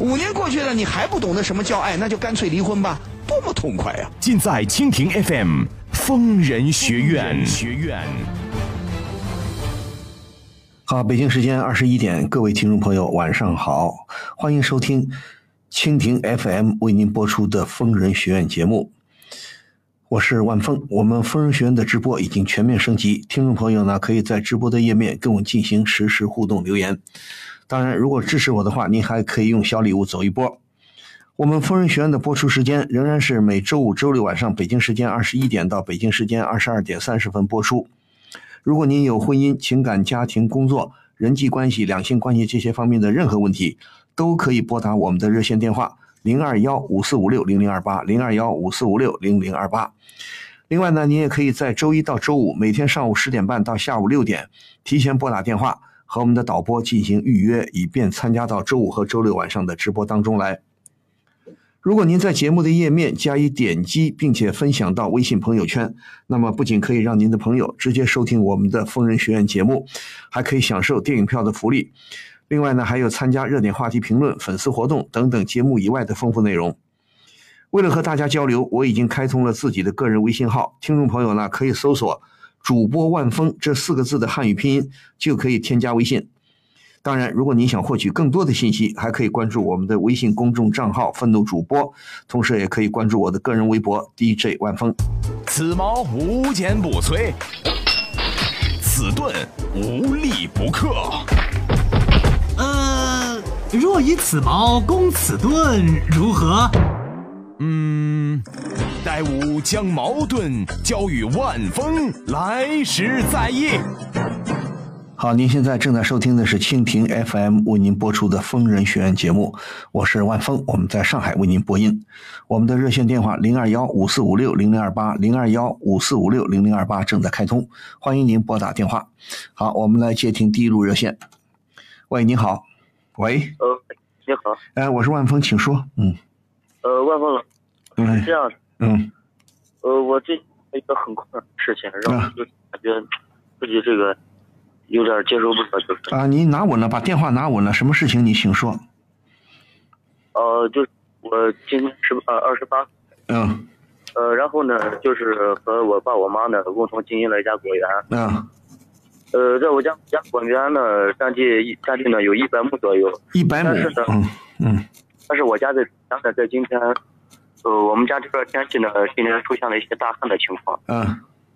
五年过去了，你还不懂得什么叫爱，那就干脆离婚吧，多么痛快呀、尽在蜻蜓 FM 疯人学院。学院。好，北京时间二十一点，各位听众朋友，晚上好，欢迎收听蜻蜓 FM 为您播出的《疯人学院》节目，我是万峰。我们疯人学院的直播已经全面升级，听众朋友呢可以在直播的页面跟我进行实时互动留言。当然，如果支持我的话，您还可以用小礼物走一波。我们疯人学院的播出时间仍然是每周五、周六晚上北京时间二十一点到北京时间二十二点三十分播出。如果您有婚姻、情感、家庭、工作、人际关系、两性关系这些方面的任何问题，都可以拨打我们的热线电话零二幺五四五六零零二八零二幺五四五六零零二八。另外呢，您也可以在周一到周五每天上午十点半到下午六点提前拨打电话和我们的导播进行预约，以便参加到周五和周六晚上的直播当中来。如果您在节目的页面加以点击，并且分享到微信朋友圈，那么不仅可以让您的朋友直接收听我们的疯人学院节目，还可以享受电影票的福利。另外呢，还有参加热点话题评论、粉丝活动等等节目以外的丰富内容。为了和大家交流，我已经开通了自己的个人微信号，听众朋友呢可以搜索“主播万峰”这四个字的汉语拼音，就可以添加微信。当然，如果您想获取更多的信息，还可以关注我们的微信公众账号“愤怒主播”，同时也可以关注我的个人微博 DJ 万峰。此矛无坚不摧，此盾无力不克。呃，若以此矛攻此盾，如何？嗯，待吾将矛盾交与万峰，来时再议。好，您现在正在收听的是蜻蜓 FM 为您播出的《疯人学院》节目，我是万峰，我们在上海为您播音。我们的热线电话零二幺五四五六零零二八零二幺五四五六零零二八正在开通，欢迎您拨打电话。好，我们来接听第一路热线。喂，你好，喂，呃，你好，哎，我是万峰，请说。嗯呃，万峰老，嗯是这样的，嗯。呃，我这一个很困难的事情，让我就感觉自己这个有点接受不了，就是，啊，你拿稳了，把电话拿稳了，什么事情你请说。呃，就是我今年十呃二十八，嗯。呃，然后呢，就是和我爸我妈呢共同经营了一家果园，嗯，呃，在我家家果园呢占地一占地呢有一百亩左右，一百。亩但是呢。嗯嗯。但是我家在家呢在今天，呃，我们家这边天气呢今年出现了一些大旱的情况。嗯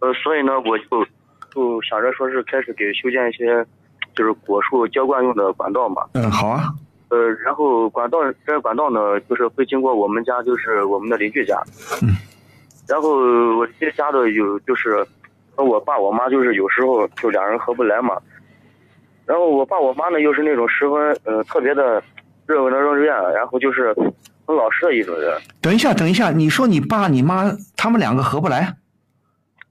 呃，所以呢，我就就想着说是开始给修建一些，就是果树浇灌用的管道嘛。嗯，好啊。呃，然后管道这个管道呢，就是会经过我们家，就是我们的邻居家。嗯。然后我这家的有就是和我爸我妈就是有时候就两人合不来嘛。然后我爸我妈呢又是那种十分呃特别的热热热愿，然后就是很老实的一种人。等一下，等一下，你说你爸你妈他们两个合不来？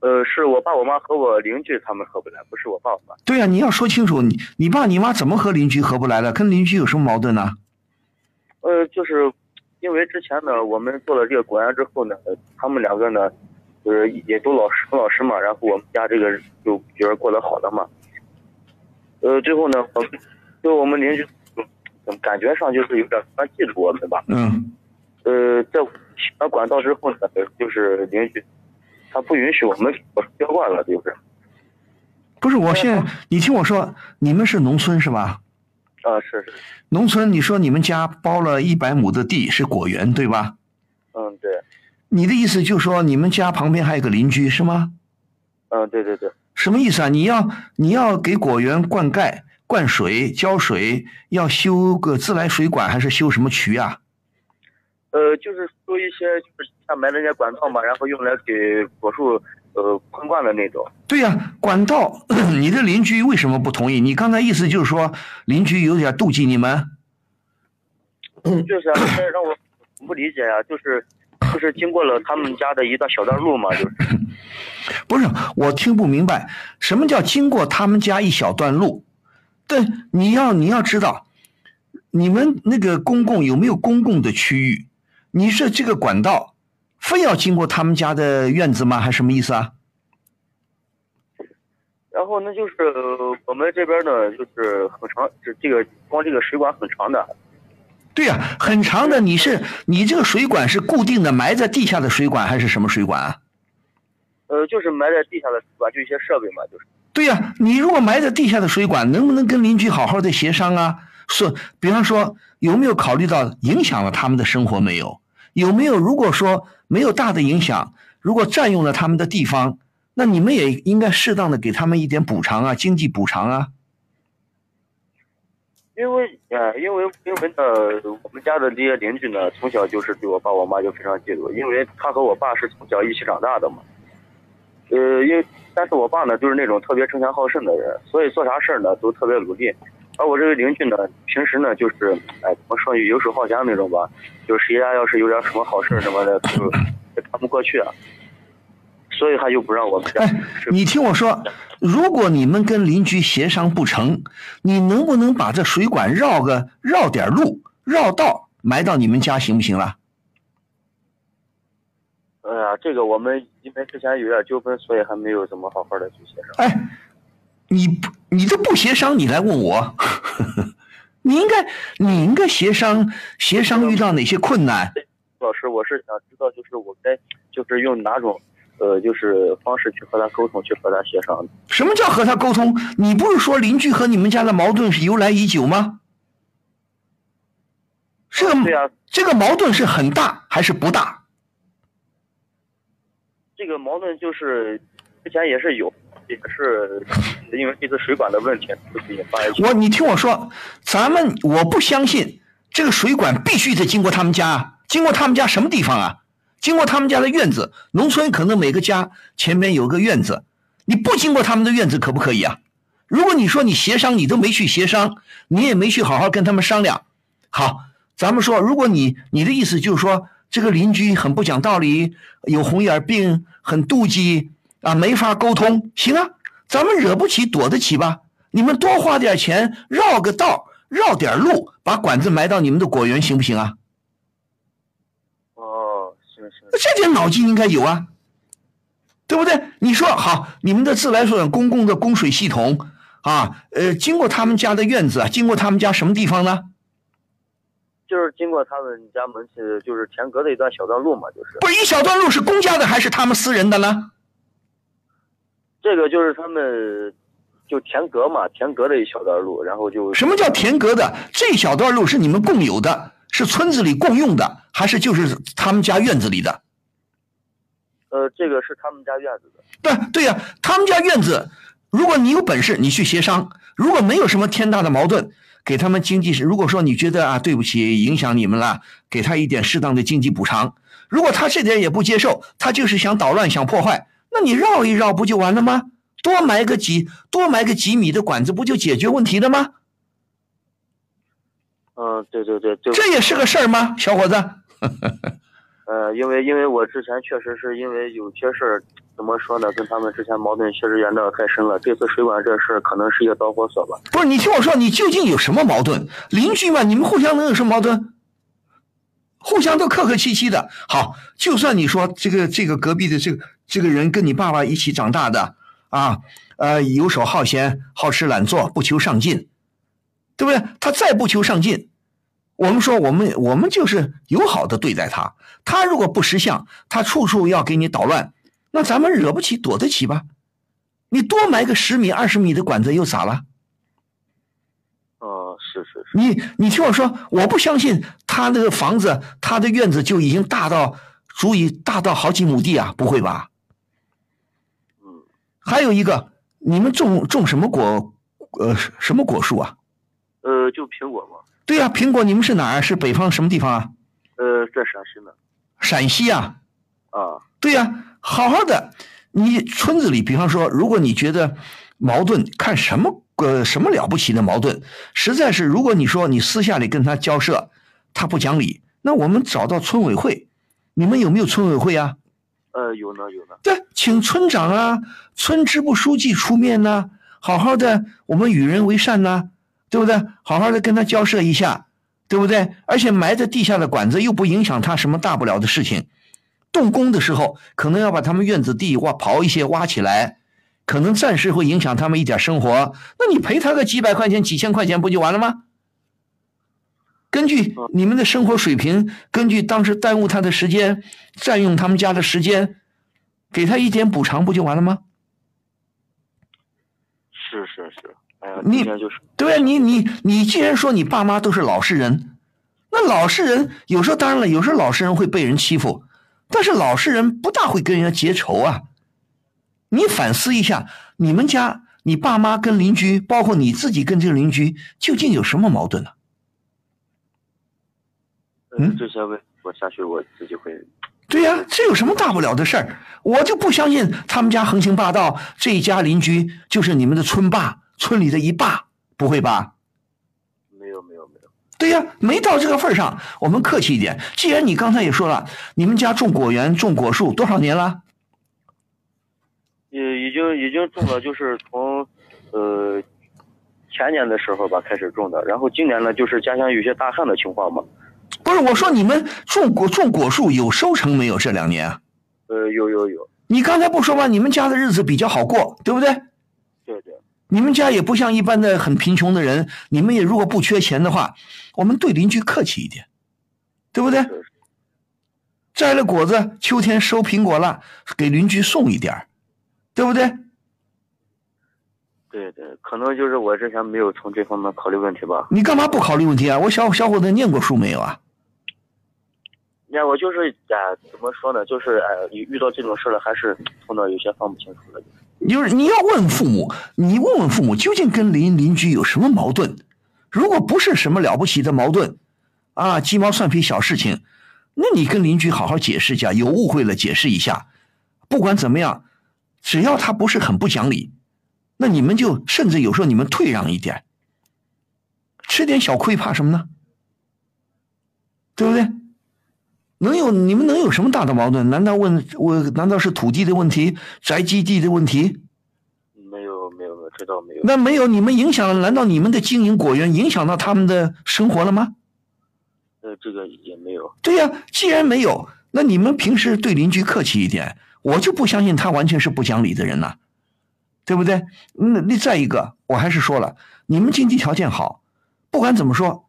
呃，是我爸我妈和我邻居他们合不来，不是我爸我妈。对呀、你要说清楚，你你爸你妈怎么和邻居合不来了？跟邻居有什么矛盾呢？呃，就是因为之前呢，我们做了这个果园之后呢，他们两个呢，就是也都老实很老实嘛，然后我们家这个就觉得过得好了嘛。呃，最后呢，我们就我们邻居就感觉上就是有点喜欢嫉妒我们吧。嗯呃，在起了管道之后呢，就是邻居他不允许我们我浇灌了，就是不是，我现在你听我说，你们是农村是吧？啊，是是，农村，你说你们家包了一百亩的地是果园对吧？嗯，对，你的意思就是说你们家旁边还有个邻居是吗？嗯，对对对，什么意思啊？你要你要给果园灌溉、灌水、浇水，要修个自来水管还是修什么渠啊？呃，就是修一些就是下埋那些管道嘛，然后用来给果树呃喷灌的那种。对呀、管道，你的邻居为什么不同意？你刚才意思就是说邻居有点妒忌你们？就是啊，这让我不理解呀、就是就是经过了他们家的一段小段路嘛，就是 不是，我听不明白，什么叫经过他们家一小段路？对，你要你要知道，你们那个公共有没有公共的区域？你是这个管道，非要经过他们家的院子吗？还是什么意思啊？然后那，就是呃我们这边呢，就是很长，这这个光这个水管很长的，对呀、很长的。你是你这个水管是固定的，埋在地下的水管还是什么水管啊？呃，就是埋在地下的水管，就一些设备嘛，就是。对呀、你如果埋在地下的水管，能不能跟邻居好好的协商啊？是，比方说有没有考虑到影响了他们的生活没有？有没有如果说没有大的影响，如果占用了他们的地方，那你们也应该适当的给他们一点补偿啊，经济补偿啊。因为呃，因为因为呢，我们家的这些邻居呢，从小就是对我爸我妈就非常嫉妒，因为他和我爸是从小一起长大的嘛。呃，因为但是我爸呢，就是那种特别争强好胜的人，所以做啥事儿呢都特别努力。而我这个邻居呢，平时呢就是，哎，怎么说呢，游手好闲那种吧，就是谁家要是有点什么好事儿什么的，就 也看不过去啊。所以他就不让我们家哎，你听我说，如果你们跟邻居协商不成，你能不能把这水管绕个绕点路、绕道埋到你们家行不行了？哎呀，这个我们因为之前有点纠纷，所以还没有怎么好好的去协商。哎，你不你这不协商，你来问我，你应该你应该协商协商遇到哪些困难？老师，我是想知道，就是我该就是用哪种呃就是方式去和他沟通，去和他协商。什么叫和他沟通？你不是说邻居和你们家的矛盾是由来已久吗？这个、这个矛盾是很大还是不大？这个矛盾就是之前也是有，也是因为这次水管的问题，我你听我说，咱们我不相信这个水管必须得经过他们家，经过他们家什么地方啊？经过他们家的院子，农村可能每个家前面有个院子，你不经过他们的院子可不可以啊？如果你说你协商，你都没去协商，你也没去好好跟他们商量，好，咱们说，如果你你的意思就是说这个邻居很不讲道理，有红眼病，很妒忌啊，没法沟通，行啊，咱们惹不起躲得起吧？你们多花点钱，绕个道，绕点路，把管子埋到你们的果园，行不行啊？哦，行行，这点脑筋应该有啊，对不对？你说好，你们的自来水公共的供水系统啊，呃，经过他们家的院子，经过他们家什么地方呢？就是经过他们家门前，就是田隔的一段小段路嘛，就是不是一小段路是公家的还是他们私人的呢？这个就是他们就田隔嘛，田隔的一小段路，然后就什么叫田隔的？这小段路是你们共有的，是村子里共用的，还是就是他们家院子里的？呃，这个是他们家院子的。对对呀、他们家院子，如果你有本事，你去协商；如果没有什么天大的矛盾，给他们经济是，如果说你觉得啊，对不起，影响你们了，给他一点适当的经济补偿。如果他这点也不接受，他就是想捣乱、想破坏，那你绕一绕不就完了吗？多埋个几多埋个几米的管子，不就解决问题了吗？嗯，对对对，对。这也是个事儿吗，小伙子？呃，因为因为我之前确实是因为有些事儿，怎么说呢，跟他们之前矛盾确实延得太深了。这次水管这事可能是一个导火索吧。不是你听我说，你究竟有什么矛盾？邻居嘛，你们互相能有什么矛盾？互相都客客气气的。好，就算你说这个这个隔壁的这个这个人跟你爸爸一起长大的啊，呃，游手好闲、好吃懒做、不求上进，对不对？他再不求上进，我们说我们我们就是友好的对待他。他如果不识相，他处处要给你捣乱，那咱们惹不起，躲得起吧？你多埋个十米、二十米的管子又咋了？哦，是是是。你你听我说，我不相信他那个房子，他的院子就已经大到足以大到好几亩地啊，不会吧？嗯，还有一个，你们种种什么果？呃，什么果树啊？呃，就苹果嘛。对呀、苹果，你们是哪儿？是北方什么地方啊？呃，在陕西呢。陕西啊？啊，对呀、好好的，你村子里，比方说，如果你觉得矛盾，看什么呃什么了不起的矛盾，实在是，如果你说你私下里跟他交涉，他不讲理，那我们找到村委会，你们有没有村委会啊？呃，有呢有呢。对，请村长啊、村支部书记出面呐、好好的，我们与人为善呐、对不对？好好的跟他交涉一下，对不对？而且埋在地下的管子又不影响他什么大不了的事情。动工的时候，可能要把他们院子地挖刨一些挖起来，可能暂时会影响他们一点生活。那你赔他个几百块钱、几千块钱不就完了吗？根据你们的生活水平，根据当时耽误他的时间、占用他们家的时间，给他一点补偿不就完了吗？是是是，哎呀，你就是对啊，你你你既然说你爸妈都是老实人，那老实人有时候当然了，有时候老实人会被人欺负，但是老实人不大会跟人家结仇啊。你反思一下，你们家你爸妈跟邻居，包括你自己跟这个邻居，究竟有什么矛盾呢、嗯呃这些问我下去我自己会。对呀、这有什么大不了的事儿？我就不相信他们家横行霸道，这一家邻居就是你们的村霸，村里的一霸，不会吧？对呀，没到这个份儿上，我们客气一点。既然你刚才也说了，你们家种果园、种果树多少年了？也已经已经种了，就是从呃前年的时候吧开始种的，然后今年呢就是家乡有些大旱的情况嘛，不是，我说你们种果种果树有收成没有？这两年啊，呃有有有，你刚才不说吗？你们家的日子比较好过，对不对？你们家也不像一般的很贫穷的人，你们也如果不缺钱的话，我们对邻居客气一点，对不对？摘了果子，秋天收苹果了，给邻居送一点儿对不对？对对，可能就是我之前没有从这方面考虑问题吧。你干嘛不考虑问题啊？我小小伙子念过书没有啊？呀，我就是哎，怎么说呢？就是哎，遇遇到这种事了，还是头脑有些放不清楚了。就是就是你要问父母，你问问父母究竟跟邻邻居有什么矛盾？如果不是什么了不起的矛盾，啊，鸡毛蒜皮小事情，那你跟邻居好好解释一下，有误会了解释一下。不管怎么样，只要他不是很不讲理，那你们就甚至有时候你们退让一点，吃点小亏怕什么呢？对不对？能有你们能有什么大的矛盾？难道问我难道是土地的问题、宅基地的问题？没有没有没有，这倒没有。那没有你们影响，难道你们的经营果园影响到他们的生活了吗？呃，这个也没有。对呀、既然没有，那你们平时对邻居客气一点，我就不相信他完全是不讲理的人呐、对不对？那那再一个，我还是说了，你们经济条件好，不管怎么说，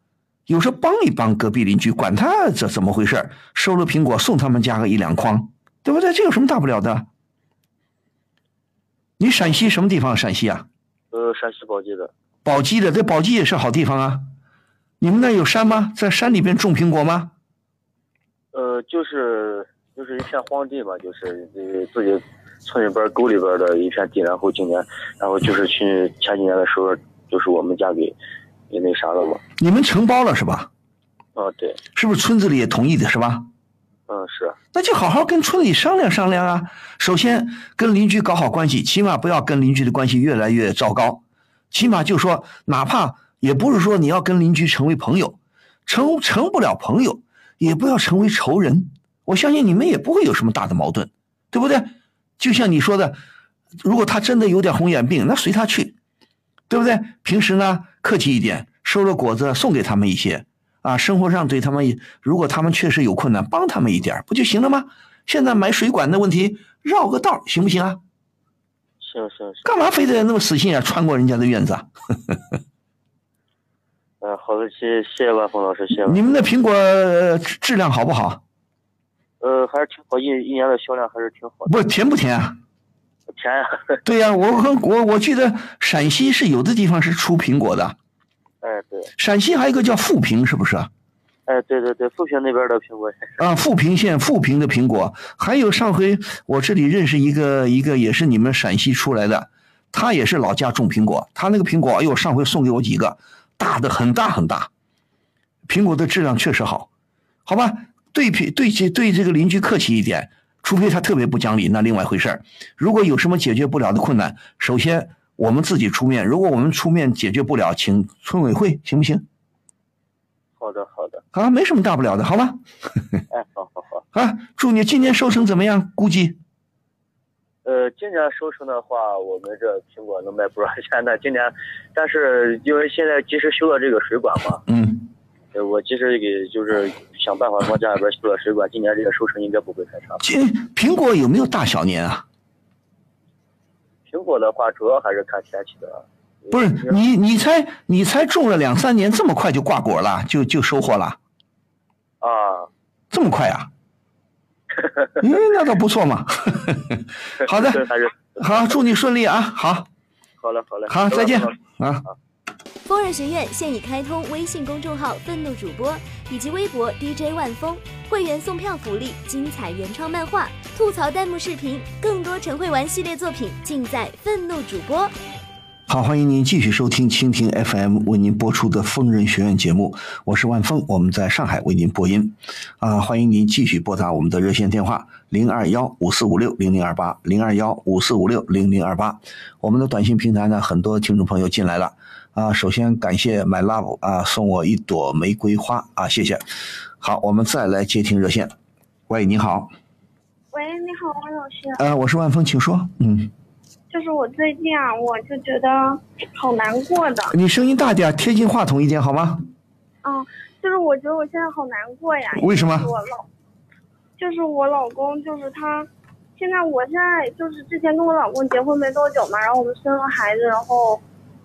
有时候帮一帮隔壁邻居，管他怎怎么回事儿收了苹果送他们家个一两筐，对不对？这有什么大不了的？你陕西什么地方？陕西啊？呃，陕西宝鸡的。宝鸡的，这宝鸡也是好地方啊。你们那有山吗？在山里边种苹果吗？呃，就是就是一片荒地嘛，就是呃自己村里边沟里边的一片地，然后今年，然后就是去前几年的时候，就是我们家给给那啥了嘛。你们承包了是吧？啊，对，是不是村子里也同意的是吧？嗯是，那就好好跟村里商量商量啊。首先跟邻居搞好关系，起码不要跟邻居的关系越来越糟糕。起码就说，哪怕也不是说你要跟邻居成为朋友，成成不了朋友，也不要成为仇人。我相信你们也不会有什么大的矛盾，对不对？就像你说的，如果他真的有点红眼病，那随他去，对不对？平时呢客气一点，收了果子送给他们一些啊，生活上对他们，如果他们确实有困难，帮他们一点不就行了吗？现在买水管的问题，绕个道行不行啊？行行行，干嘛非得那么死心眼儿穿过人家的院子啊？嗯、好的，谢谢谢万峰老师，谢谢。你们的苹果呃质质量好不好？呃，还是挺好，一一年的销量还是挺好的。不甜不甜啊？甜呀，对呀、我和我我记得陕西是有的地方是出苹果的，哎对，陕西还有一个叫富平，是不是啊？哎对对对，富平那边的苹果。啊，富平县富平的苹果，还有上回我这里认识一个一个也是你们陕西出来的，他也是老家种苹果，他那个苹果，哎呦，上回送给我几个，大的很大很大，苹果的质量确实好，好吧？对苹对这对这个邻居客气一点，除非他特别不讲理，那另外一回事儿。如果有什么解决不了的困难，首先我们自己出面。如果我们出面解决不了，请村委会行不行？好的好的，啊，没什么大不了的，好吧？哎，好好好。啊，祝你今年收成怎么样？估计呃，今年收成的话，我们这苹果能卖不少钱的。今年，但是因为现在及时修了这个水管嘛，嗯，呃我其实给就是想办法往家里边修了水管，今年这个收成应该不会太差。这苹果有没有大小年啊？苹果的话，主要还是看天气的。不是你，你才你才种了两三年，这么快就挂果了，就就收获了，啊，这么快啊？嗯，那倒不错嘛。好的，好，祝你顺利啊！好，好嘞好嘞，好，再见啊！疯人学院现已开通微信公众号“愤怒主播”以及微博 DJ 万峰，会员送票福利、精彩原创漫画、吐槽弹幕视频，更多陈慧玩系列作品尽在愤怒主播。好，欢迎您继续收听蜻蜓 FM 为您播出的疯人学院节目，我是万峰，我们在上海为您播音。啊，欢迎您继续拨打我们的热线电话零二幺五四五六零零二八零二幺五四五六零零二八。我们的短信平台呢，很多听众朋友进来了。啊，首先感谢 My Love 啊送我一朵玫瑰花啊，谢谢。好，我们再来接听热线。喂，你好，喂，你好，王老师。呃，我是万峰，请说。嗯，就是我最近啊，我就觉得好难过的。你声音大点，贴近话筒一点好吗？嗯，就是我觉得我现在好难过呀。为什么我老，就是我老公，就是他，现在我现在就是之前跟我老公结婚没多久嘛，然后我们生了孩子，然后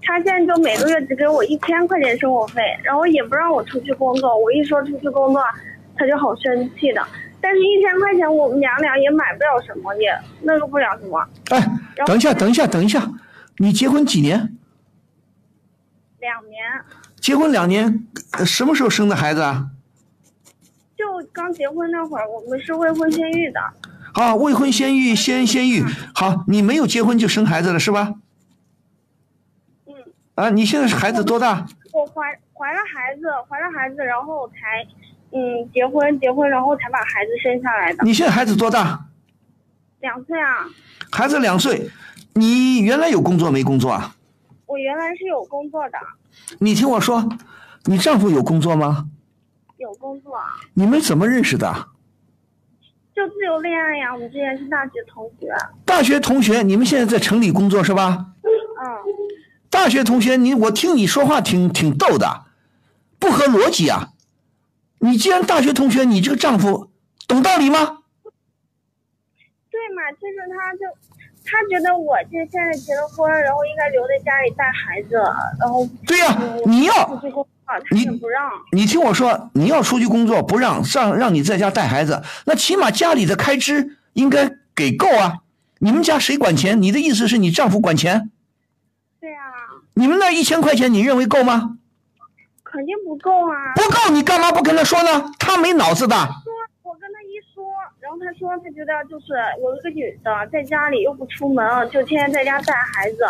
他现在就每个月只给我一千块钱生活费，然后也不让我出去工作。我一说出去工作，他就好生气的。但是，一千块钱我们娘俩也买不了什么，也那个不了什么。哎，等一下，等一下，等一下，你结婚几年？两年结婚两年，呃什么时候生的孩子啊？就刚结婚那会儿，我们是未婚先育的。啊，未婚先育，先先育。好，你没有结婚就生孩子了是吧？嗯，啊，你现在是孩子多大？我怀怀了孩子，怀了孩子，然后才嗯结婚，结婚然后才把孩子生下来的。你现在孩子多大？两岁啊，孩子两岁。你原来有工作没工作啊？我原来是有工作的，你听我说，你丈夫有工作吗？有工作，啊你们怎么认识的？就自由恋爱呀。我们之前是大学同学。大学同学，你们现在在城里工作是吧？嗯，大学同学，你我听你说话挺挺逗的，不合逻辑啊！你既然大学同学，你这个丈夫懂道理吗？对嘛，就是他就他觉得我这现在结了婚，然后应该留在家里带孩子，然后对呀、嗯你要你不让。你听我说，你要出去工作不让让让你在家带孩子，那起码家里的开支应该给够啊！你们家谁管钱？你的意思是你丈夫管钱？你们那一千块钱你认为够吗？肯定不够啊。不够，你干嘛不跟他说呢？他没脑子的。说，我跟他一说，然后他说他觉得就是我一个女的在家里又不出门，就天天在家带孩子，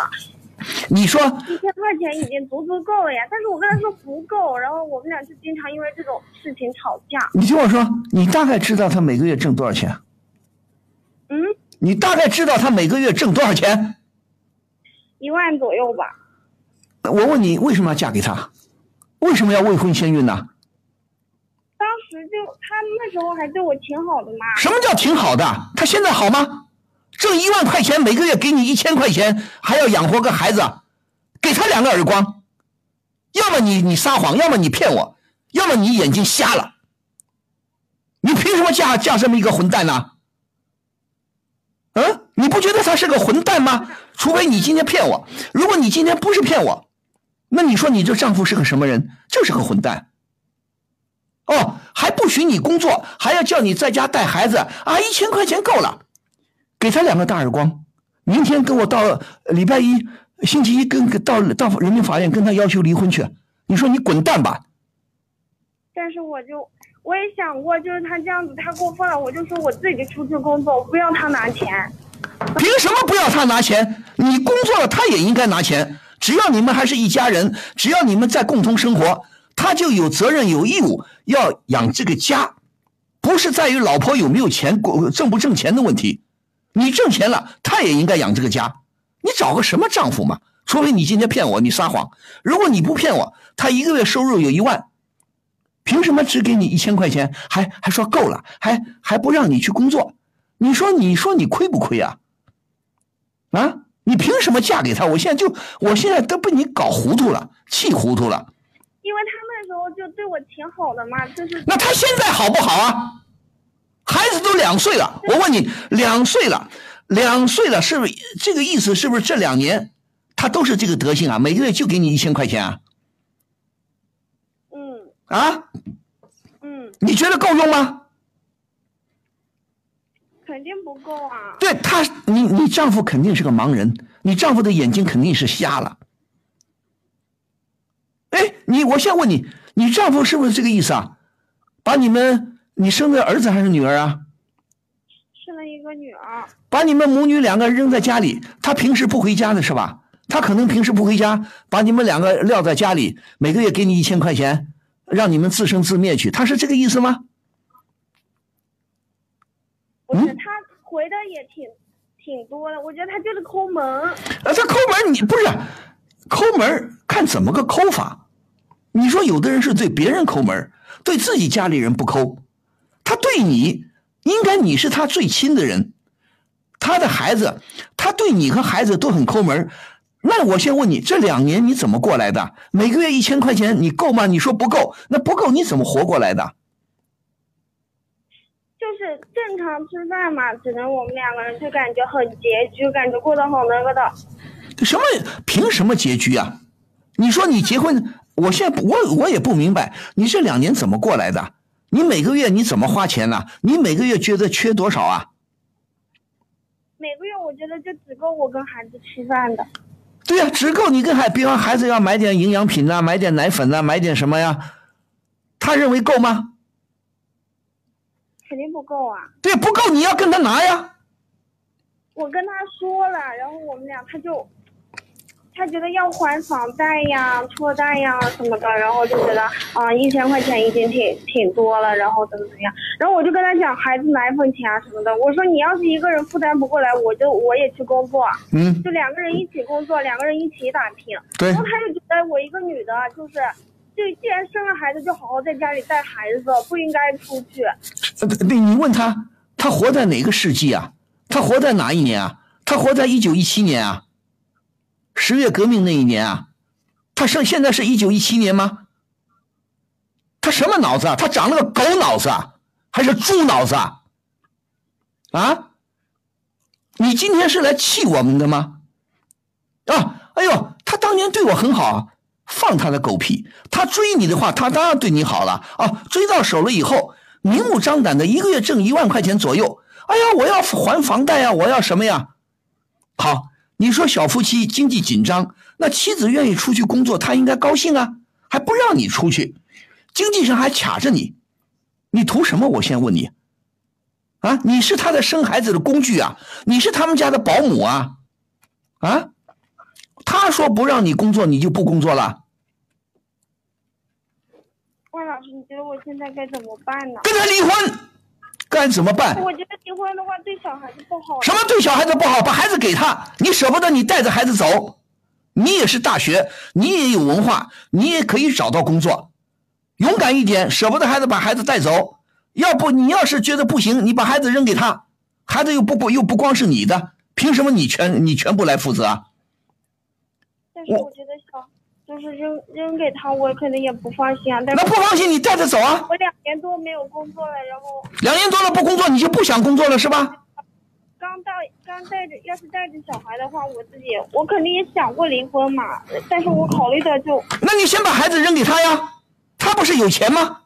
你说一千块钱已经足足够了呀。但是我跟他说不够，然后我们俩就经常因为这种事情吵架。你听我说，你大概知道他每个月挣多少钱？嗯，你大概知道他每个月挣多少钱？一万左右吧。我问你，为什么要嫁给他？为什么要未婚先孕呢？当时就他那时候还对我挺好的嘛。什么叫挺好的？他现在好吗？挣一万块钱，每个月给你一千块钱，还要养活个孩子，给他两个耳光。要么你你撒谎，要么你骗我，要么你眼睛瞎了。你凭什么嫁嫁这么一个混蛋呢？嗯，你不觉得他是个混蛋吗？除非你今天骗我，如果你今天不是骗我，那你说你这丈夫是个什么人？就是个混蛋。哦，还不许你工作，还要叫你在家带孩子啊！一千块钱够了，给他两个大耳光。明天跟我到呃礼拜一、星期一跟到到人民法院跟他要求离婚去。你说你滚蛋吧！但是我就我也想过，就是他这样子太过分了，我就说我自己出去工作，我不要他拿钱。凭什么不要他拿钱？你工作了，他也应该拿钱。只要你们还是一家人，只要你们在共同生活，他就有责任有义务要养这个家，不是在于老婆有没有钱、挣不挣钱的问题。你挣钱了，他也应该养这个家。你找个什么丈夫嘛？除非你今天骗我，你撒谎。如果你不骗我，他一个月收入有一万，凭什么只给你一千块钱？还还说够了，还还不让你去工作？你说你说你亏不亏啊？啊，你凭什么嫁给他？我现在就我现在都被你搞糊涂了，气糊涂了。因为他那时候就对我挺好的嘛，就是那他现在好不好啊？孩子都两岁了，我问你，两岁了，两岁了，是不是这个意思？是不是这两年他都是这个德行啊？每个月就给你一千块钱啊？嗯啊？嗯，你觉得够用吗？肯定不够啊。对他，你你丈夫肯定是个盲人，你丈夫的眼睛肯定是瞎了。哎，你我先问你，你丈夫是不是这个意思啊？把你们，你生的儿子还是女儿啊？生了一个女儿，把你们母女两个扔在家里，他平时不回家的是吧？他可能平时不回家，把你们两个撂在家里，每个月给你一千块钱，让你们自生自灭去，他是这个意思吗？他回的也挺挺多的，我觉得他就是抠门。啊，他抠门你不是抠门，看怎么个抠法。你说有的人是对别人抠门，对自己家里人不抠，他对你，应该你是他最亲的人，他的孩子，他对你和孩子都很抠门。那我先问你，这两年你怎么过来的？每个月一千块钱你够吗？你说不够，那不够你怎么活过来的？就是正常吃饭嘛，只能我们两个人就感觉很拮据，感觉过得好那个的。什么？凭什么拮据啊？你说你结婚，我现在我我也不明白，你这两年怎么过来的？你每个月你怎么花钱呢、你每个月觉得缺多少啊？每个月我觉得就只够我跟孩子吃饭的。对呀、只够你跟孩，比方孩子要买点营养品呐、买点奶粉呐、买点什么呀？他认为够吗？肯定不够啊！对，不够你要跟他拿呀。我跟他说了，然后我们俩他就，他觉得要还房贷呀、车贷呀什么的，然后就觉得啊一千块钱已经挺挺多了，然后怎么怎么样，然后我就跟他讲孩子奶粉钱啊什么的，我说你要是一个人负担不过来，我就我也去工作，嗯，就两个人一起工作，两个人一起打拼。对然后他就觉得我一个女的，就是，就既然生了孩子，就好好在家里带孩子，不应该出去。呃你你问他，他活在哪个世纪啊？他活在哪一年啊？他活在一九一七年啊？十月革命那一年啊？他生现在是一九一七年吗？他什么脑子啊？他长了个狗脑子啊，还是猪脑子啊？啊？你今天是来气我们的吗？啊，哎呦，他当年对我很好啊，放他的狗屁！他追你的话，他当然对你好了啊。追到手了以后，明目张胆的一个月挣一万块钱左右。哎呀，我要还房贷呀，我要什么呀？好，你说小夫妻经济紧张，那妻子愿意出去工作，他应该高兴啊，还不让你出去，经济上还卡着你，你图什么？我先问你，啊，你是他的生孩子的工具啊，你是他们家的保姆啊，啊，他说不让你工作，你就不工作了，万老师，你觉得我现在该怎么办呢？跟他离婚，该怎么办？我觉得离婚的话对小孩子不好。什么对小孩子不好？把孩子给他，你舍不得，你带着孩子走。你也是大学，你也有文化，你也可以找到工作，勇敢一点，舍不得孩子，把孩子带走。要不你要是觉得不行，你把孩子扔给他，孩子又不不又不光是你的，凭什么你全你全部来负责啊？但是我觉得小就是扔扔给他，我肯定也不放心啊。但那不放心，你带着走啊。我两年多没有工作了，然后两年多了不工作，你就不想工作了是吧？刚带刚带着，要是带着小孩的话，我自己我肯定也想过离婚嘛。但是我考虑的就那你先把孩子扔给他呀，他不是有钱吗？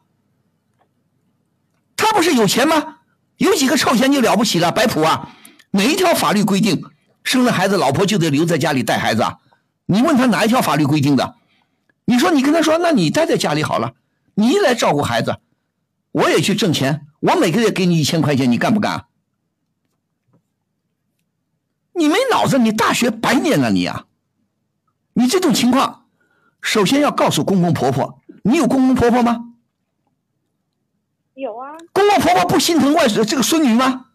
他不是有钱吗？有几个臭钱就了不起了？摆谱啊！哪一条法律规定生了孩子老婆就得留在家里带孩子啊？你问他哪一条法律规定的？你说你跟他说，那你待在家里好了，你来照顾孩子，我也去挣钱，我每个月给你一千块钱，你干不干啊？你没脑子，你大学白念了你啊！你这种情况，首先要告诉公公婆婆，你有公公婆婆吗？有啊，公公婆婆不心疼外孙这个孙女吗？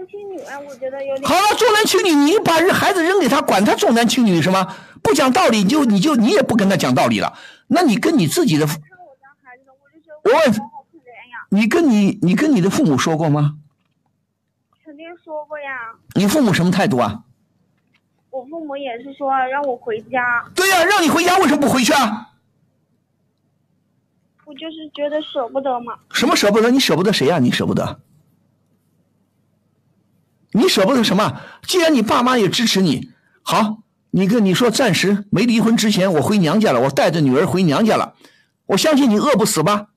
重男轻女啊，我觉得有点。好了，重男轻女，你把人孩子扔给他，管他重男轻女是吗？不讲道理，你就你就你也不跟他讲道理了。那你跟你自己的，看我家孩子，我就觉得我我好可怜呀。你跟你你跟你的父母说过吗？肯定说过呀，你父母什么态度啊？我父母也是说让我回家，对呀、让你回家为什么不回去啊？我就是觉得舍不得嘛。什么舍不得？你舍不得谁呀、你舍不得？你舍不得什么？既然你爸妈也支持你，好，你跟你说暂时没离婚之前，我回娘家了，我带着女儿回娘家了，我相信你饿不死吧？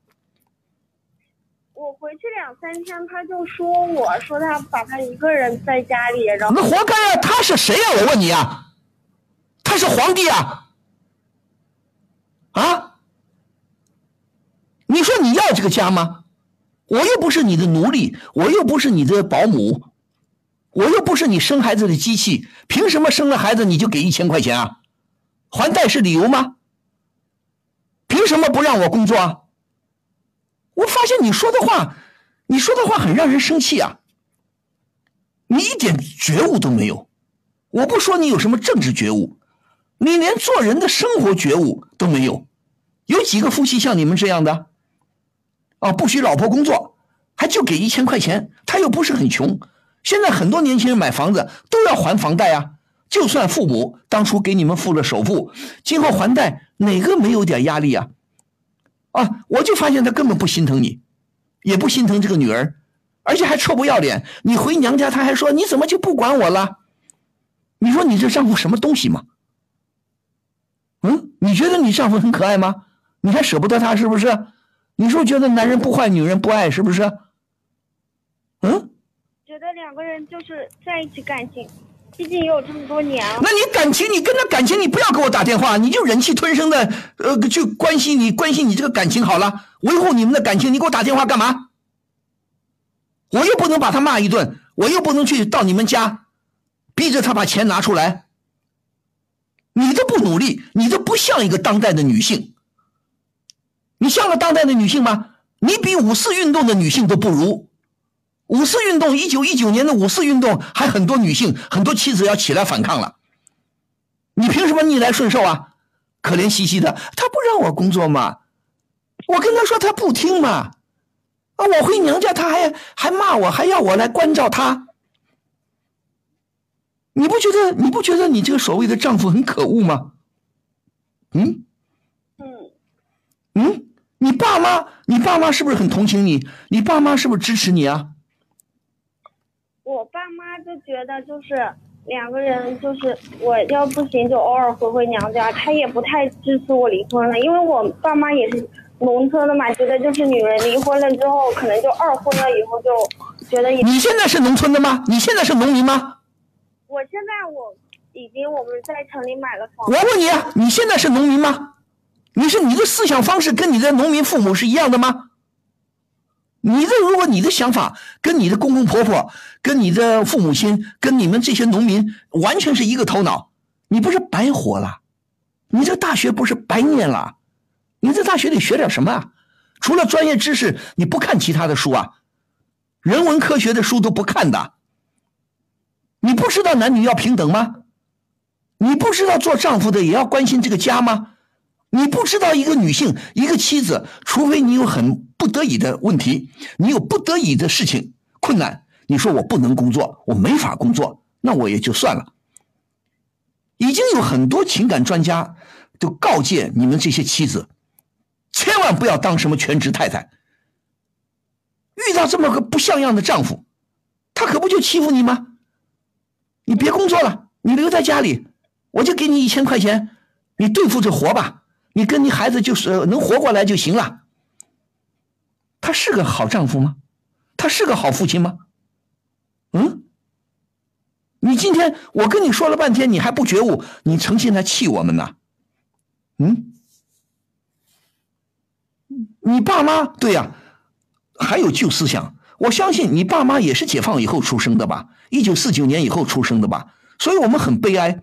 我回去两三天，他就说我说他把他一个人在家里，然后那活该呀、他是谁呀、我问你啊，他是皇帝啊？啊？你说你要这个家吗？我又不是你的奴隶，我又不是你的保姆，我又不是你生孩子的机器，凭什么生了孩子你就给一千块钱啊？还贷是理由吗？凭什么不让我工作啊？我发现你说的话，你说的话很让人生气啊！你一点觉悟都没有。我不说你有什么政治觉悟，你连做人的生活觉悟都没有。有几个夫妻像你们这样的？啊，不许老婆工作，还就给一千块钱，他又不是很穷。现在很多年轻人买房子都要还房贷啊，就算父母当初给你们付了首付，今后还贷哪个没有点压力啊？啊，我就发现他根本不心疼你，也不心疼这个女儿，而且还臭不要脸。你回娘家，他还说你怎么就不管我了？你说你这丈夫什么东西吗？嗯，你觉得你丈夫很可爱吗？你还舍不得他是不是？你是不是觉得男人不坏，女人不爱是不是？嗯，觉得两个人就是在一起感情，毕竟也有这么多年了。那你感情，你跟他感情，你不要给我打电话，你就忍气吞声的，呃，去关心你，关心你这个感情好了，维护你们的感情，你给我打电话干嘛？我又不能把他骂一顿，我又不能去到你们家，逼着他把钱拿出来。你这不努力，你这不像一个当代的女性。你像个当代的女性吗？你比五四运动的女性都不如。五四运动，一九一九年的五四运动，还很多女性、很多妻子要起来反抗了。你凭什么逆来顺受啊？可怜兮兮的，他不让我工作嘛，我跟他说他不听嘛，啊，我回娘家他还还骂我，还要我来关照他。你不觉得你不觉得你这个所谓的丈夫很可恶吗？嗯嗯，嗯，你爸妈，你爸妈是不是很同情你？你爸妈是不是支持你啊？觉得就是两个人，就是我要不行就偶尔回回娘家，他也不太支持我离婚了，因为我爸妈也是农村的嘛，觉得就是女人离婚了之后，可能就二婚了，以后就觉得也。你现在是农村的吗？你现在是农民吗？我现在我已经我们在城里买了房我，问你啊，你现在是农民吗？你是你的思想方式跟你的农民父母是一样的吗？你的如果你的想法跟你的公公婆婆、跟你的父母亲、跟你们这些农民完全是一个头脑，你不是白活了？你这大学不是白念了？你在大学里学点什么啊？除了专业知识，你不看其他的书啊？人文科学的书都不看的？你不知道男女要平等吗？你不知道做丈夫的也要关心这个家吗？你不知道一个女性，一个妻子，除非你有很不得已的问题，你有不得已的事情困难，你说我不能工作，我没法工作，那我也就算了。已经有很多情感专家都告诫你们这些妻子，千万不要当什么全职太太。遇到这么个不像样的丈夫，他可不就欺负你吗？你别工作了，你留在家里，我就给你一千块钱，你对付着活吧，你跟你孩子就是能活过来就行了。他是个好丈夫吗？他是个好父亲吗？嗯？你今天我跟你说了半天，你还不觉悟，你成心来气我们呢？嗯？你爸妈对呀、还有旧思想。我相信你爸妈也是解放以后出生的吧？一九四九年以后出生的吧？所以我们很悲哀。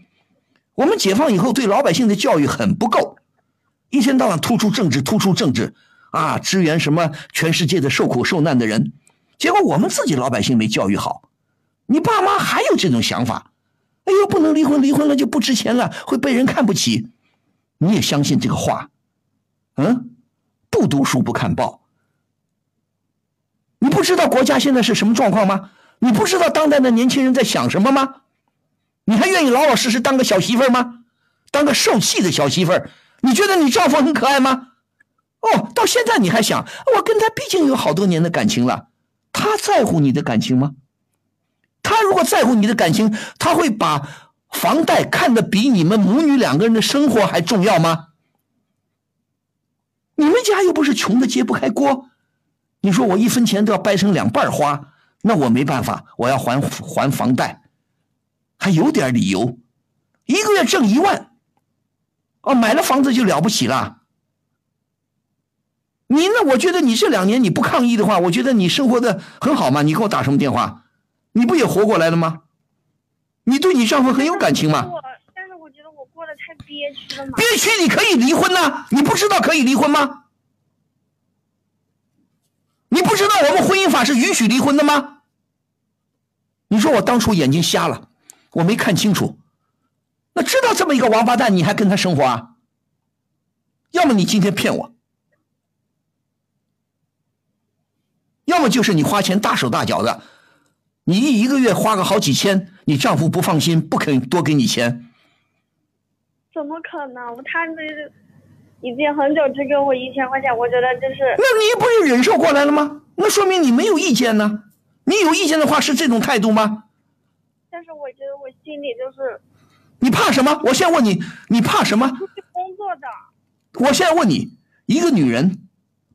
我们解放以后对老百姓的教育很不够，一天到晚突出政治，突出政治。啊，支援什么全世界的受苦受难的人，结果我们自己老百姓没教育好，你爸妈还有这种想法，哎呦，不能离婚，离婚了就不值钱了，会被人看不起，你也相信这个话？嗯，不读书不看报，你不知道国家现在是什么状况吗？你不知道当代的年轻人在想什么吗？你还愿意老老实实当个小媳妇儿吗？当个受气的小媳妇儿？你觉得你丈夫很可爱吗？哦，到现在你还想，我跟他毕竟有好多年的感情了，他在乎你的感情吗？他如果在乎你的感情，他会把房贷看得比你们母女两个人的生活还重要吗？你们家又不是穷的揭不开锅，你说我一分钱都要掰成两半花，那我没办法，我要还还房贷，还有点理由，一个月挣一万，哦，买了房子就了不起了。你那，我觉得你这两年你不抗议的话，我觉得你生活的很好嘛。你给我打什么电话？你不也活过来了吗？你对你丈夫很有感情吗？我，但是我觉得我过得太憋屈了嘛。憋屈你可以离婚呐，你不知道可以离婚吗？你不知道我们婚姻法是允许离婚的吗？你说我当初眼睛瞎了，我没看清楚。那知道这么一个王八蛋，你还跟他生活啊？要么你今天骗我。要么就是你花钱大手大脚的，你一一个月花个好几千，你丈夫不放心，不肯多给你钱。怎么可能？他这是已经很久只给我一千块钱，我觉得这是……那你不是忍受过来了吗？那说明你没有意见呢。你有意见的话是这种态度吗？但是我觉得我心里就是……你怕什么？我现在问你，你怕什么？工作的。我现在问你，一个女人。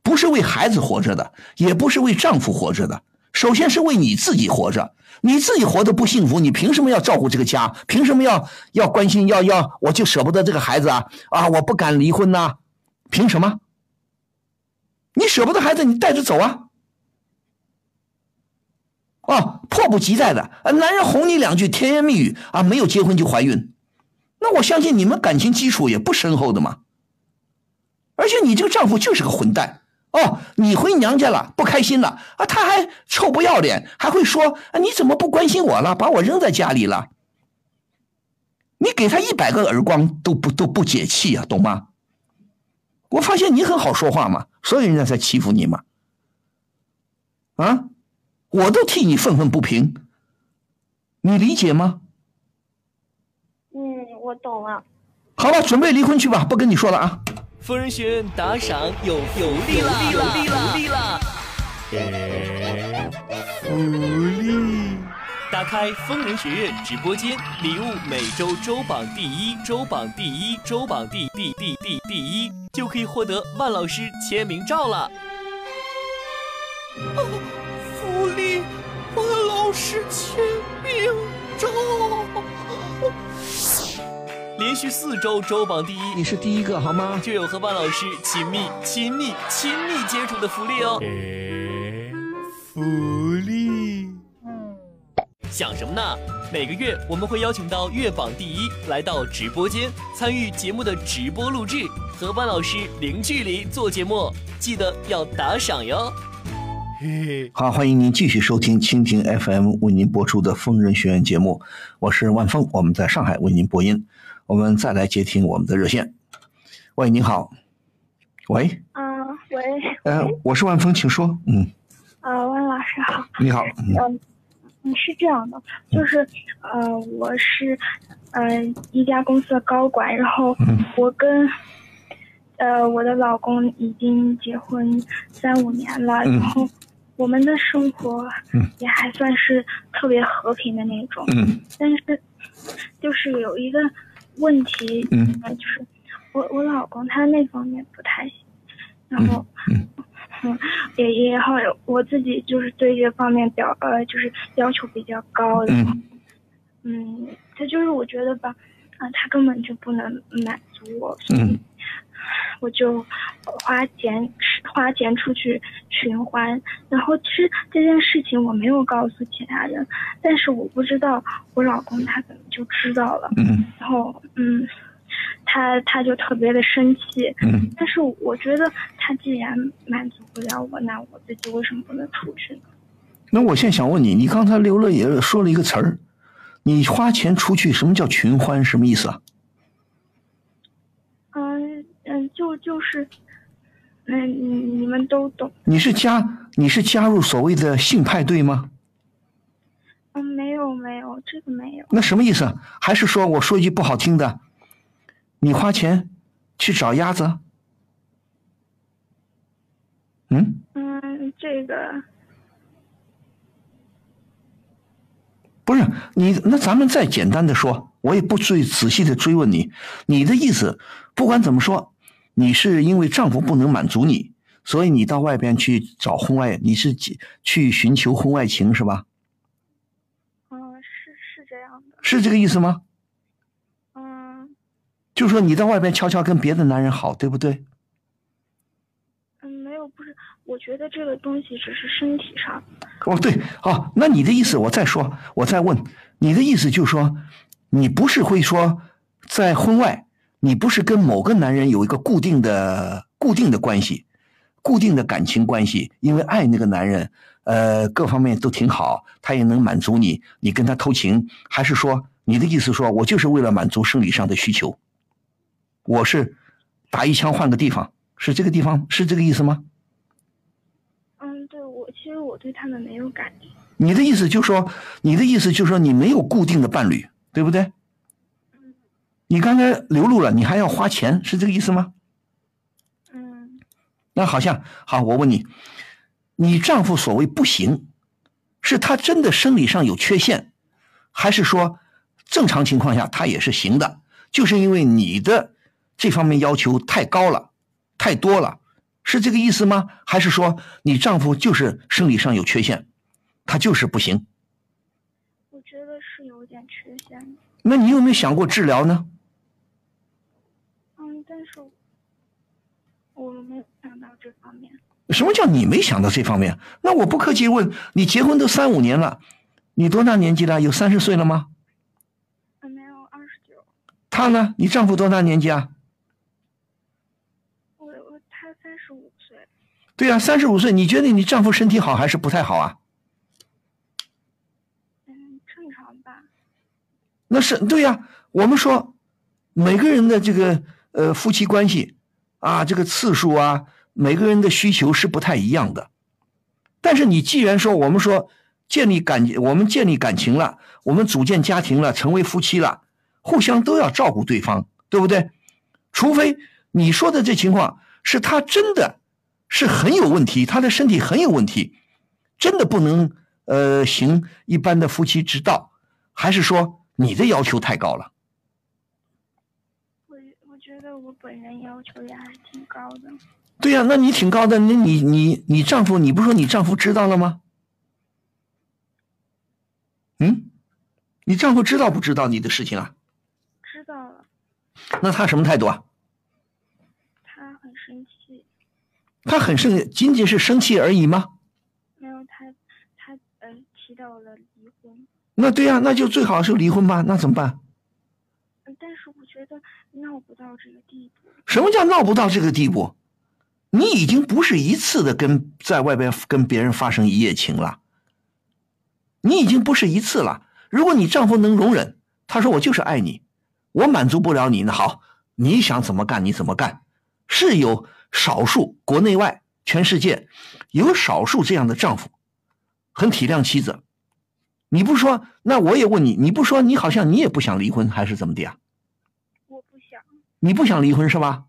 不是为孩子活着的，也不是为丈夫活着的。首先是为你自己活着，你自己活得不幸福，你凭什么要照顾这个家？凭什么要要关心？要要，我就舍不得这个孩子啊啊！我不敢离婚呐，凭什么？你舍不得孩子，你带着走啊！啊，迫不及待的啊，男人哄你两句甜言蜜语啊，没有结婚就怀孕，那我相信你们感情基础也不深厚的嘛。而且你这个丈夫就是个混蛋。哦，你回娘家了，不开心了啊？他还臭不要脸，还会说啊？你怎么不关心我了？把我扔在家里了？你给他一百个耳光都不都不解气啊，懂吗？我发现你很好说话嘛，所以人家才欺负你嘛。啊，我都替你愤愤不平，你理解吗？懂了。好了，准备离婚去吧，不跟你说了啊。疯人学院打赏有有利啦！福利了！福利！打开疯人学院直播间，礼物每周周榜第一，周榜第一，周榜第第第第第一，就可以获得万老师签名照了。哦福利，万老师签名照。连续四周周榜第一，你是第一个好吗？就有和万老师亲密、亲密、亲密接触的福利哦。福利，想什么呢？每个月我们会邀请到月榜第一来到直播间参与节目的直播录制，和万老师零距离做节目，记得要打赏哟。好，欢迎您继续收听蜻蜓 FM 为您播出的《疯人学院》节目，我是万峰，我们在上海为您播音。我们再来接听我们的热线。喂，你好。喂。啊，喂。呃，我是万峰，请说。嗯。啊，万老师好。你好。嗯。嗯，是这样的，就是呃，我是呃一家公司的高管，然后我跟呃我的老公已经结婚三五年了，然后我们的生活也还算是特别和平的那种。嗯。但是就是有一个。问题应该，就是我我老公他那方面不太行，然后嗯，也也好，我自己就是对这方面表呃就是要求比较高的，嗯，他就是我觉得吧，啊，他根本就不能满足我，所以我就花钱花钱出去寻欢，然后其实这件事情我没有告诉其他人，但是我不知道我老公他怎么就知道了，嗯然后嗯，他他就特别的生气。嗯，但是我觉得他既然满足不了我，那我自己为什么不能出去呢？那我现在想问你，你刚才刘乐也说了一个词儿，你花钱出去，什么叫群欢？什么意思啊？就就是，嗯，你你们都懂。你是加你是加入所谓的性派对吗？嗯，没有没有，这个没有。那什么意思啊？还是说我说一句不好听的，你花钱去找鸭子？嗯，嗯，这个不是你，那咱们再简单的说，我也不追仔细的追问你，你的意思，不管怎么说，你是因为丈夫不能满足你，所以你到外边去找婚外，你是去寻求婚外情是吧？嗯，是是这样的。是这个意思吗？嗯就说你在外边悄悄跟别的男人好，对不对？嗯，没有，不是，我觉得这个东西只是身体上。哦，对，哦，那你的意思，我再说，我再问，你的意思就是说，你不是会说在婚外，你不是跟某个男人有一个固定的、固定的关系，固定的感情关系，因为爱那个男人，呃，各方面都挺好，他也能满足你，你跟他偷情，还是说你的意思说我就是为了满足生理上的需求，我是打一枪换个地方，是这个地方，是这个意思吗？嗯，对我其实我对他们没有感情。你的意思就是说，你的意思就是说你没有固定的伴侣，对不对？你刚才流露了，你还要花钱，是这个意思吗？嗯那好像好，我问你，你丈夫所谓不行，是他真的生理上有缺陷，还是说正常情况下他也是行的？就是因为你的这方面要求太高了，太多了，是这个意思吗？还是说你丈夫就是生理上有缺陷，他就是不行？我觉得是有点缺陷。那你有没有想过治疗呢？嗯，但是我没有想到这方面。什么叫你没想到这方面？那我不客气问你，结婚都三五年了，你多大年纪了？有三十岁了吗？嗯，没有二十九。他呢？你丈夫多大年纪啊？我我他三十五岁。对啊，三十五岁。你觉得你丈夫身体好还是不太好啊？嗯，正常吧。那是对呀、我们说每个人的这个呃夫妻关系啊，这个次数啊，每个人的需求是不太一样的。但是你既然说我们说建立感，我们建立感情了，我们组建家庭了，成为夫妻了，互相都要照顾对方，对不对？除非你说的这情况是他真的是很有问题，他的身体很有问题，真的不能呃行一般的夫妻之道，还是说你的要求太高了？我我觉得我本人要求也还是挺高的。对呀、那你挺高的，那你你你丈夫，你不是说你丈夫知道了吗？嗯，你丈夫知道不知道你的事情啊？知道了，那他什么态度啊？他很生气。他很生，仅仅是生气而已吗？没有他他呃提到了离婚。那对呀、那就最好是离婚吧。那怎么办？嗯，但是我觉得闹不到这个地步。什么叫闹不到这个地步？你已经不是一次的跟在外边跟别人发生一夜情了，你已经不是一次了。如果你丈夫能容忍，他说我就是爱你，我满足不了你，那好，你想怎么干你怎么干。是有少数国内外全世界有少数这样的丈夫，很体谅妻子。你不说，那我也问你，你不说，你好像你也不想离婚，还是怎么的啊？我不想。你不想离婚是吧？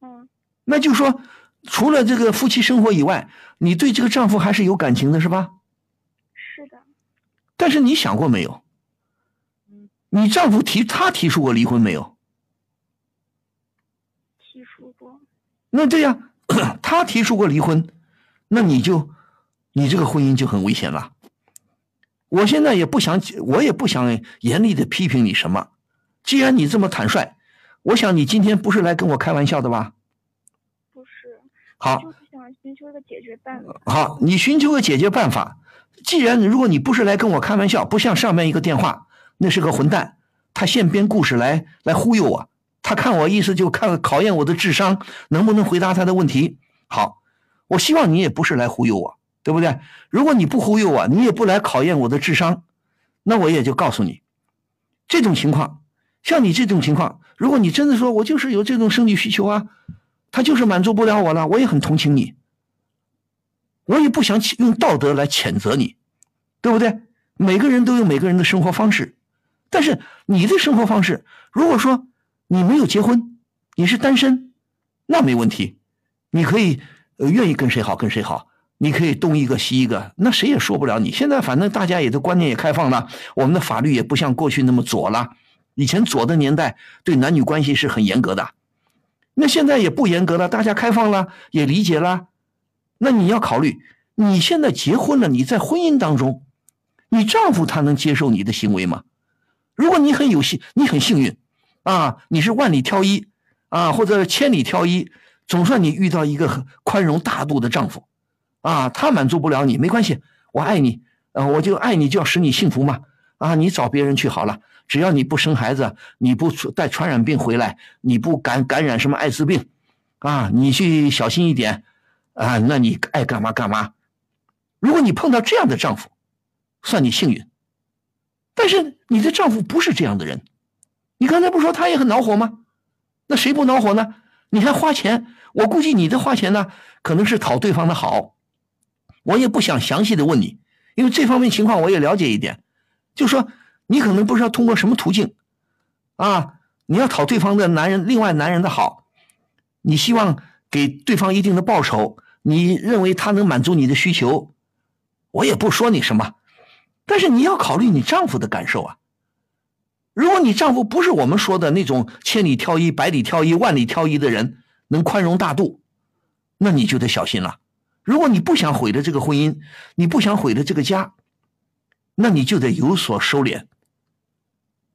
嗯，那就说，除了这个夫妻生活以外，你对这个丈夫还是有感情的，是吧？是的。但是你想过没有？你丈夫提他提出过离婚没有？提出过。那对呀，他提出过离婚，那你就，你这个婚姻就很危险了。我现在也不想，我也不想严厉的批评你什么。既然你这么坦率，我想你今天不是来跟我开玩笑的吧？好就是想寻求一个解决办法。好，你寻求个解决办法。既然如果你不是来跟我开玩笑，不像上面一个电话，那是个混蛋，他现编故事来来忽悠我，他看我意思就看考验我的智商，能不能回答他的问题。好，我希望你也不是来忽悠我，对不对？如果你不忽悠我，你也不来考验我的智商，那我也就告诉你，这种情况，像你这种情况，如果你真的说我就是有这种生理需求啊，他就是满足不了我了，我也很同情你，我也不想用道德来谴责你，对不对？每个人都有每个人的生活方式，但是你的生活方式，如果说你没有结婚，你是单身，那没问题，你可以呃愿意跟谁好跟谁好，你可以东一个西一个，那谁也说不了你。现在反正大家也都观念也开放了，我们的法律也不像过去那么左了。以前左的年代对男女关系是很严格的，那现在也不严格了，大家开放了，也理解了。那你要考虑，你现在结婚了，你在婚姻当中。你丈夫他能接受你的行为吗？如果你很有幸，你很幸运，啊，你是万里挑一，啊，或者千里挑一，总算你遇到一个宽容大度的丈夫，啊，他满足不了你，没关系，我爱你，啊，我就爱你，就要使你幸福嘛，啊，你找别人去好了，只要你不生孩子，你不带传染病回来，你不感感染什么艾滋病，啊，你去小心一点，啊，那你爱干嘛干嘛。如果你碰到这样的丈夫，算你幸运，但是你的丈夫不是这样的人。你刚才不说他也很恼火吗？那谁不恼火呢？你还花钱，我估计你的花钱呢，可能是讨对方的好。我也不想详细的问你，因为这方面情况我也了解一点。就说你可能不知道通过什么途径，啊，你要讨对方的男人，另外男人的好，你希望给对方一定的报酬，你认为他能满足你的需求，我也不说你什么。但是你要考虑你丈夫的感受啊！如果你丈夫不是我们说的那种千里挑一、百里挑一、万里挑一的人，能宽容大度，那你就得小心了。如果你不想毁了这个婚姻，你不想毁了这个家，那你就得有所收敛，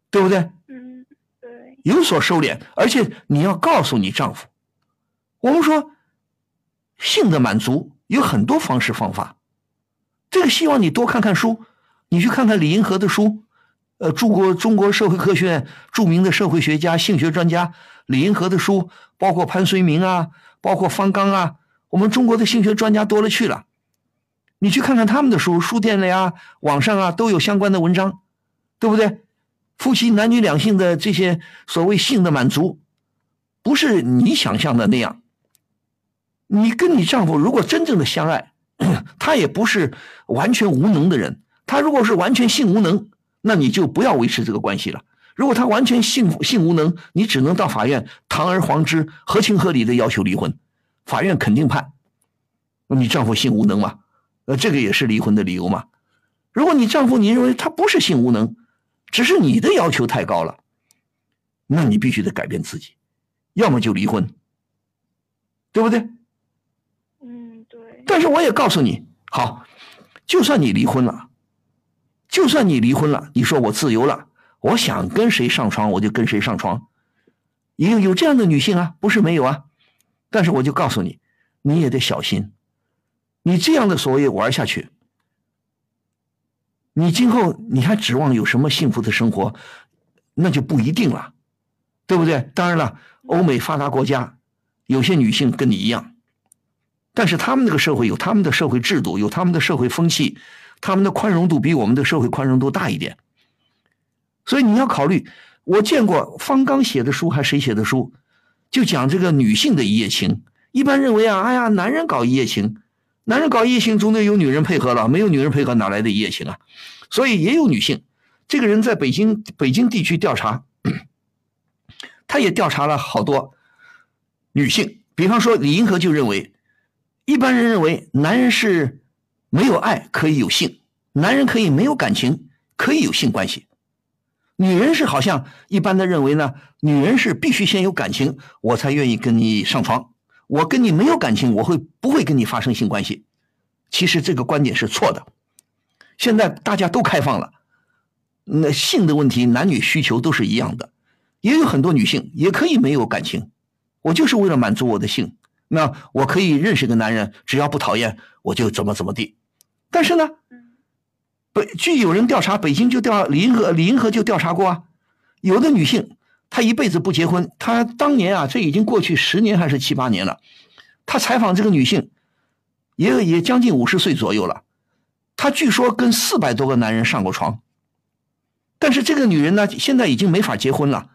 对不对？嗯，对。有所收敛，而且你要告诉你丈夫，我们说性的满足有很多方式方法，这个希望你多看看书。你去看看李银河的书，呃，中国中国社会科学院著名的社会学家、性学专家李银河的书，包括潘绥铭啊，包括方刚啊，我们中国的性学专家多了去了。你去看看他们的书，书店里啊、网上啊都有相关的文章，对不对？夫妻男女两性的这些所谓性的满足，不是你想象的那样。你跟你丈夫如果真正的相爱，他也不是完全无能的人。他如果是完全性无能，那你就不要维持这个关系了。如果他完全性性无能，你只能到法院堂而皇之、合情合理的要求离婚，法院肯定判。你丈夫性无能嘛？呃，这个也是离婚的理由嘛？如果你丈夫你认为他不是性无能，只是你的要求太高了，那你必须得改变自己，要么就离婚，对不对？嗯，对。但是我也告诉你，好，就算你离婚了。就算你离婚了，你说我自由了，我想跟谁上床我就跟谁上床，有有这样的女性啊，不是没有啊，但是我就告诉你，你也得小心，你这样的所谓玩下去，你今后你还指望有什么幸福的生活，那就不一定了，对不对？当然了，欧美发达国家有些女性跟你一样，但是他们那个社会有他们的社会制度，有他们的社会风气。他们的宽容度比我们的社会宽容度大一点，所以你要考虑。我见过方刚写的书，还是谁写的书，就讲这个女性的一夜情。一般认为啊，哎呀，男人搞一夜情，男人搞一夜情总得有女人配合了，没有女人配合哪来的一夜情啊？所以也有女性。这个人在北京北京地区调查，他也调查了好多女性。比方说李银河就认为，一般人认为男人是。没有爱可以有性，男人可以没有感情，可以有性关系。女人是好像一般的认为呢，女人是必须先有感情，我才愿意跟你上床。我跟你没有感情，我会不会跟你发生性关系？其实这个观点是错的。现在大家都开放了，那性的问题，男女需求都是一样的。也有很多女性也可以没有感情，我就是为了满足我的性。那我可以认识个男人，只要不讨厌，我就怎么怎么地。但是呢，北据有人调查，北京就调李银河，李银河就调查过啊。有的女性他一辈子不结婚。他当年啊，这已经过去十年还是七八年了。他采访这个女性，也也将近五十岁左右了。他据说跟四百多个男人上过床。但是这个女人呢，现在已经没法结婚了，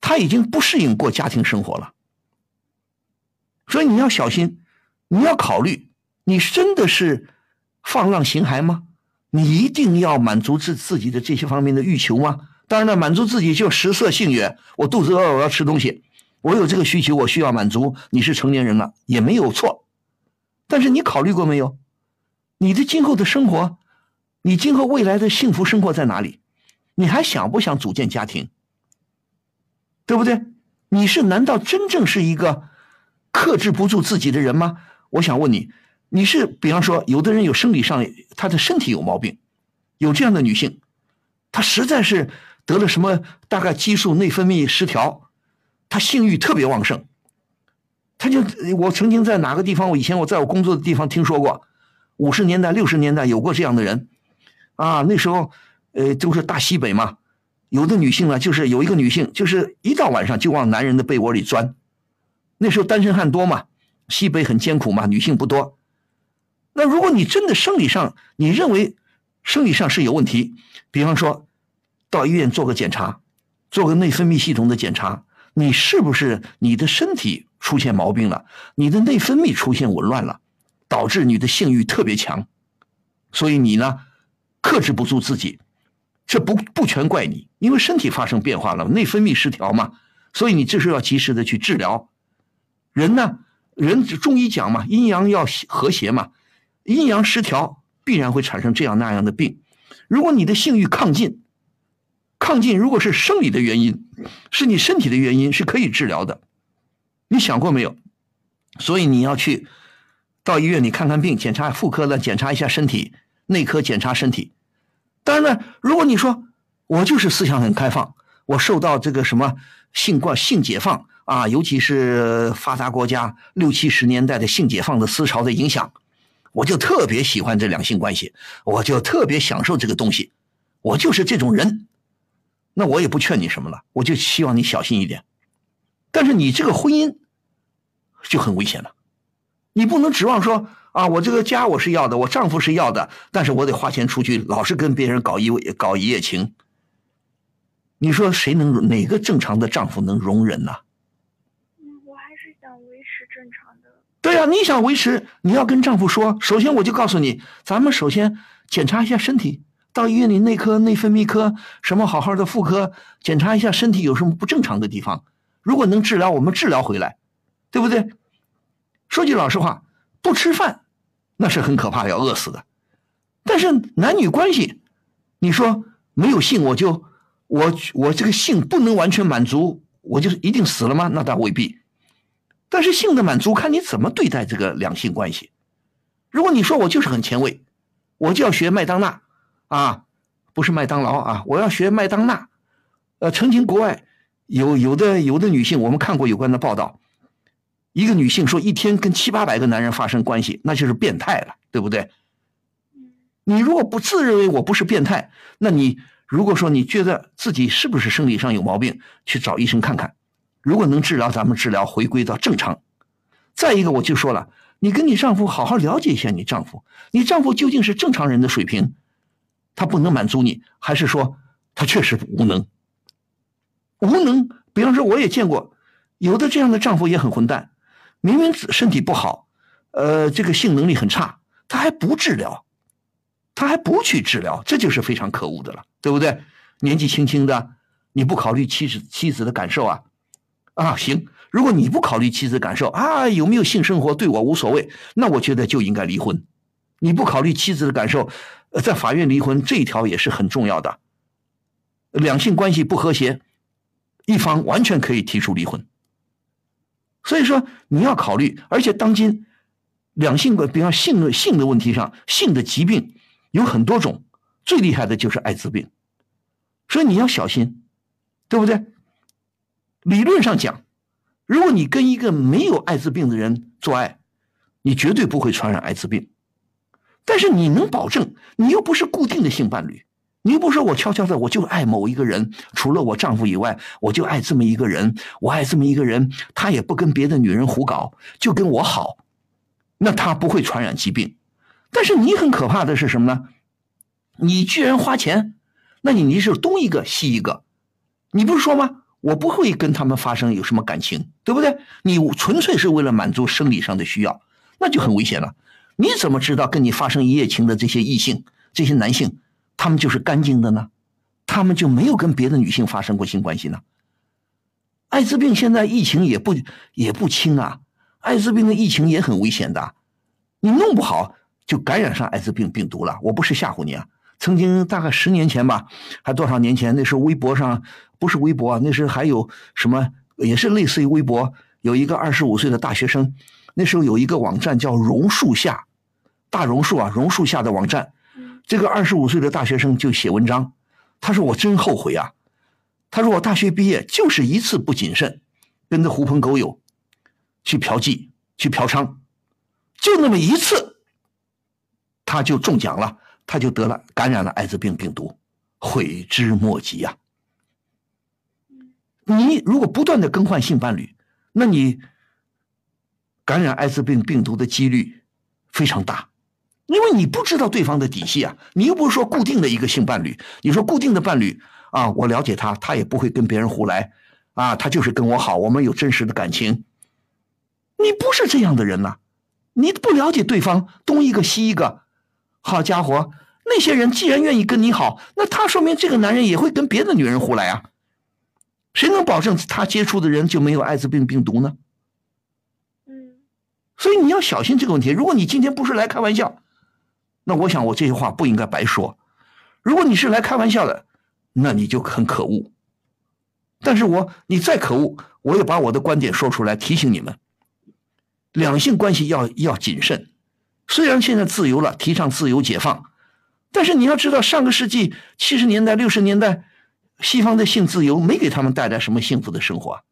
她已经不适应过家庭生活了。所以你要小心，你要考虑，你真的是放浪形骸吗？你一定要满足自自己的这些方面的欲求吗？当然了，满足自己就食色性也。我肚子饿，我要吃东西，我有这个需求，我需要满足。你是成年人了，也没有错。但是你考虑过没有？你的今后的生活，你今后未来的幸福生活在哪里？你还想不想组建家庭？对不对？你是难道真正是一个克制不住自己的人吗？我想问你。你是比方说，有的人有生理上他的身体有毛病，有这样的女性，她实在是得了什么大概激素内分泌失调，她性欲特别旺盛，他就我曾经在哪个地方，我以前我在我工作的地方听说过，五十年代六十年代有过这样的人，啊，那时候呃都是大西北嘛，有的女性呢就是有一个女性就是一到晚上就往男人的被窝里钻，那时候单身汉多嘛，西北很艰苦嘛，女性不多。那如果你真的生理上你认为生理上是有问题，比方说到医院做个检查，做个内分泌系统的检查，你是不是你的身体出现毛病了？你的内分泌出现紊乱了，导致你的性欲特别强，所以你呢克制不住自己，这不不全怪你，因为身体发生变化了，内分泌失调嘛，所以你这时候要及时的去治疗。人呢，人中医讲嘛，阴阳要和谐嘛。阴阳失调必然会产生这样那样的病。如果你的性欲亢进，亢进如果是生理的原因，是你身体的原因，是可以治疗的。你想过没有？所以你要去到医院里看看病，检查妇科的检查一下身体，内科检查身体。当然了，如果你说我就是思想很开放，我受到这个什么性观性解放啊，尤其是发达国家六七十年代的性解放的思潮的影响。我就特别喜欢这两性关系，我就特别享受这个东西，我就是这种人。那我也不劝你什么了，我就希望你小心一点。但是你这个婚姻就很危险了，你不能指望说啊，我这个家我是要的，我丈夫是要的，但是我得花钱出去，老是跟别人搞一搞一夜情。你说谁能哪个正常的丈夫能容忍呢我还是想维持正常的？对呀，你想维持，你要跟丈夫说。首先，我就告诉你，咱们首先检查一下身体，到医院里内科、内分泌科，什么好好的妇科，检查一下身体有什么不正常的地方。如果能治疗，我们治疗回来，对不对？说句老实话，不吃饭那是很可怕，要饿死的。但是男女关系，你说没有性，我就我我这个性不能完全满足，我就一定死了吗？那倒未必。但是性的满足看你怎么对待这个两性关系。如果你说我就是很前卫，我就要学麦当娜，啊，不是麦当劳啊，我要学麦当娜。呃，曾经国外有有的有的女性，我们看过有关的报道，一个女性说一天跟七八百个男人发生关系，那就是变态了，对不对？你如果不自认为我不是变态，那你如果说你觉得自己是不是生理上有毛病，去找医生看看。如果能治疗，咱们治疗回归到正常。再一个，我就说了，你跟你丈夫好好了解一下你丈夫，你丈夫究竟是正常人的水平，他不能满足你，还是说他确实无能？无能，比方说我也见过，有的这样的丈夫也很混蛋，明明身体不好，呃，这个性能力很差，他还不治疗，他还不去治疗，这就是非常可恶的了，对不对？年纪轻轻的，你不考虑妻子妻子的感受啊？啊，行，如果你不考虑妻子感受啊，有没有性生活对我无所谓，那我觉得就应该离婚。你不考虑妻子的感受，在法院离婚这一条也是很重要的。两性关系不和谐，一方完全可以提出离婚。所以说你要考虑，而且当今两性的，比方性的性的问题上，性的疾病有很多种，最厉害的就是艾滋病，所以你要小心，对不对？理论上讲，如果你跟一个没有艾滋病的人做爱，你绝对不会传染艾滋病。但是你能保证你又不是固定的性伴侣，你又不说我悄悄的我就爱某一个人，除了我丈夫以外，我就爱这么一个人，我爱这么一个人，他也不跟别的女人胡搞，就跟我好，那他不会传染疾病。但是你很可怕的是什么呢？你居然花钱，那你你是东一个西一个，你不是说吗？我不会跟他们发生有什么感情，对不对？你纯粹是为了满足生理上的需要，那就很危险了。你怎么知道跟你发生一夜情的这些异性、这些男性，他们就是干净的呢？他们就没有跟别的女性发生过性关系呢？艾滋病现在疫情也不也不轻啊，艾滋病的疫情也很危险的，你弄不好就感染上艾滋病病毒了。我不是吓唬你啊。曾经大概十年前吧，还多少年前？那时候微博上不是微博啊，那时候还有什么，也是类似于微博，有一个二十五岁的大学生，那时候有一个网站叫榕树下，大榕树啊，榕树下的网站，这个二十五岁的大学生就写文章，他说我真后悔啊，他说我大学毕业就是一次不谨慎，跟着狐朋狗友去嫖妓去嫖娼，就那么一次，他就中奖了。他就得了感染了艾滋病病毒，悔之莫及呀！你如果不断的更换性伴侣，那你感染艾滋病病毒的几率非常大，因为你不知道对方的底细啊！你又不是说固定的一个性伴侣，你说固定的伴侣啊，我了解他，他也不会跟别人胡来啊，他就是跟我好，我们有真实的感情。你不是这样的人呐，你不了解对方，东一个西一个。好家伙，那些人既然愿意跟你好，那他说明这个男人也会跟别的女人胡来啊。谁能保证他接触的人就没有艾滋病病毒呢？嗯，所以你要小心这个问题。如果你今天不是来开玩笑，那我想我这些话不应该白说。如果你是来开玩笑的，那你就很可恶。但是我你再可恶，我也把我的观点说出来，提醒你们：两性关系要要谨慎。虽然现在自由了，提倡自由解放，但是你要知道，上个世纪七十年代、六十年代，西方的性自由没给他们带来什么幸福的生活。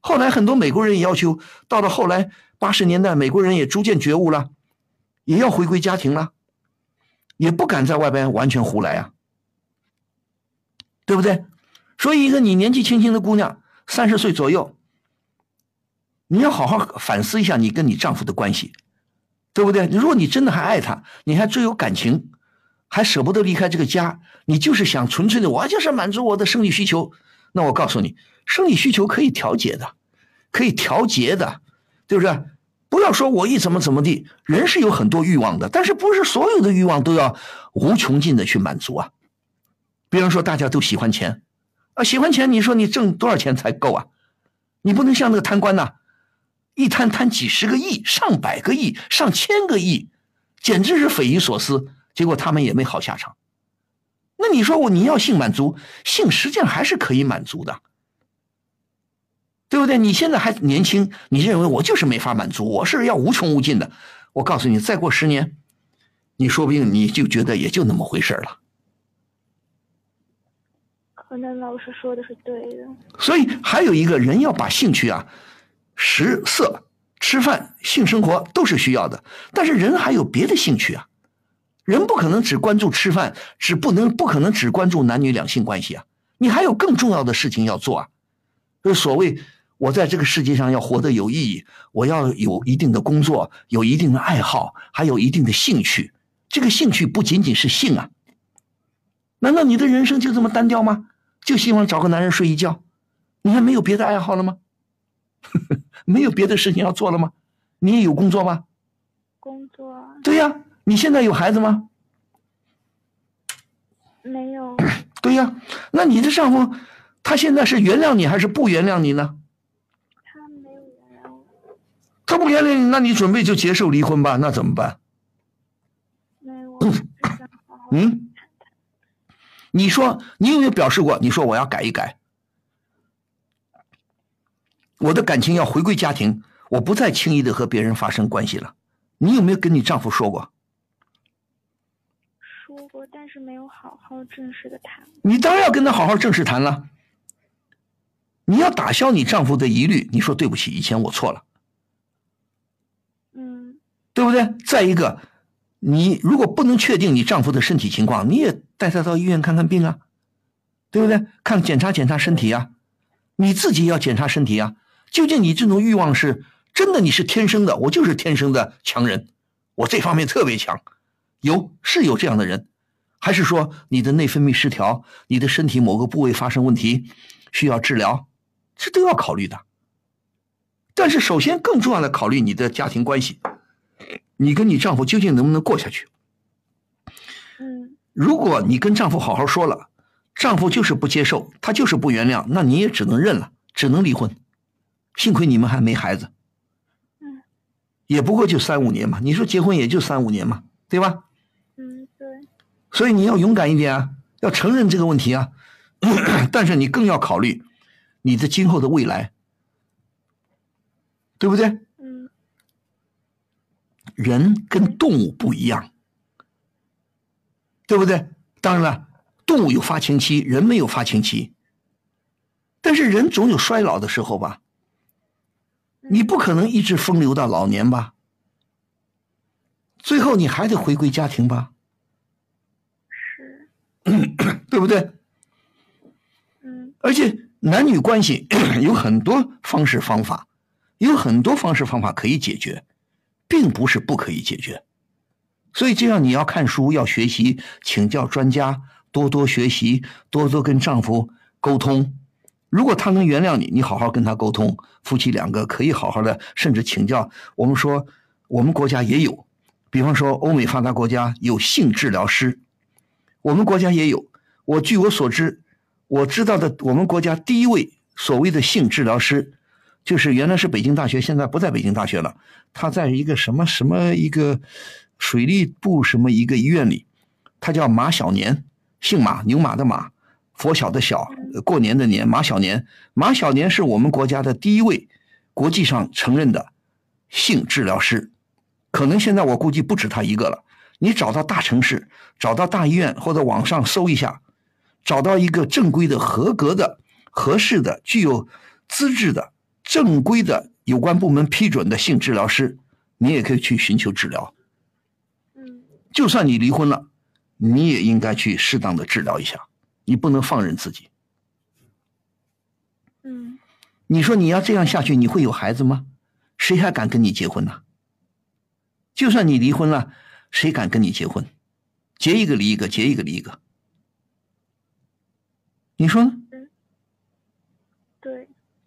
后来很多美国人也要求，到了后来八十年代，美国人也逐渐觉悟了，也要回归家庭了，也不敢在外边完全胡来啊，对不对？所以，一个你年纪轻轻的姑娘，三十岁左右，你要好好反思一下你跟你丈夫的关系。对不对？如果你真的还爱他，你还最有感情，还舍不得离开这个家，你就是想纯粹的，我就是满足我的生理需求。那我告诉你，生理需求可以调节的，可以调节的，对不对？不要说我一怎么怎么地，人是有很多欲望的，但是不是所有的欲望都要无穷尽的去满足啊？比方说，大家都喜欢钱，啊，喜欢钱，你说你挣多少钱才够啊？你不能像那个贪官呐。一贪贪几十个亿、上百个亿、上千个亿，简直是匪夷所思。结果他们也没好下场。那你说我你要性满足，性实际上还是可以满足的，对不对？你现在还年轻，你认为我就是没法满足，我是要无穷无尽的。我告诉你，再过十年，你说不定你就觉得也就那么回事了。可能老师说的是对的。所以还有一个人要把兴趣啊。食色、吃饭、性生活都是需要的，但是人还有别的兴趣啊，人不可能只关注吃饭，只不能不可能只关注男女两性关系啊，你还有更重要的事情要做啊。就所谓我在这个世界上要活得有意义，我要有一定的工作，有一定的爱好，还有一定的兴趣。这个兴趣不仅仅是性啊，难道你的人生就这么单调吗？就希望找个男人睡一觉，你还没有别的爱好了吗？没有别的事情要做了吗？你也有工作吗？工作。对呀，你现在有孩子吗？没有。对呀，那你的丈夫他现在是原谅你还是不原谅你呢？他没有原谅我。他不原谅你，那你准备就接受离婚吧？那怎么办？嗯。你说你有没有表示过？你说我要改一改。我的感情要回归家庭，我不再轻易的和别人发生关系了。你有没有跟你丈夫说过？说过，但是没有好好正式的谈。你当然要跟他好好正式谈了。你要打消你丈夫的疑虑，你说对不起，以前我错了。对不对？再一个，你如果不能确定你丈夫的身体情况，你也带他到医院看看病啊，对不对？看检查检查身体啊，你自己要检查身体啊。究竟你这种欲望是真的？你是天生的？我就是天生的强人，我这方面特别强。有是有这样的人，还是说你的内分泌失调，你的身体某个部位发生问题，需要治疗，这都要考虑的。但是首先更重要的考虑你的家庭关系，你跟你丈夫究竟能不能过下去？嗯如果你跟丈夫好好说了，丈夫就是不接受，他就是不原谅，那你也只能认了，只能离婚。幸亏你们还没孩子，嗯，也不过就三五年嘛。你说结婚也就三五年嘛，对吧？嗯，对，所以你要勇敢一点啊，要承认这个问题啊。但是你更要考虑你的今后的未来，对不对？嗯人跟动物不一样，对不对？当然了，动物有发情期，人没有发情期。但是人总有衰老的时候吧，你不可能一直风流到老年吧？最后你还得回归家庭吧，是，对不对？嗯而且男女关系 有很多方式方法，有很多方式方法可以解决，并不是不可以解决。所以这样你要看书，要学习，请教专家，多多学习，多多跟丈夫沟通。如果他能原谅你，你好好跟他沟通，夫妻两个可以好好的，甚至请教。我们说，我们国家也有，比方说欧美发达国家有性治疗师，我们国家也有。我据我所知，我知道的，我们国家第一位所谓的性治疗师，就是原来是北京大学，现在不在北京大学了，他在一个什么什么一个水利部什么一个医院里，他叫马小年，姓马，牛马的马，佛晓的晓，过年的年，马小年。马小年是我们国家的第一位国际上承认的性治疗师，可能现在我估计不止他一个了。你找到大城市，找到大医院，或者网上搜一下，找到一个正规的、合格的、合适的、具有资质的、正规的有关部门批准的性治疗师，你也可以去寻求治疗。嗯就算你离婚了，你也应该去适当的治疗一下，你不能放任自己。嗯你说你要这样下去，你会有孩子吗？谁还敢跟你结婚呢？就算你离婚了，谁敢跟你结婚？结一个离一个，结一个离一个。你说呢？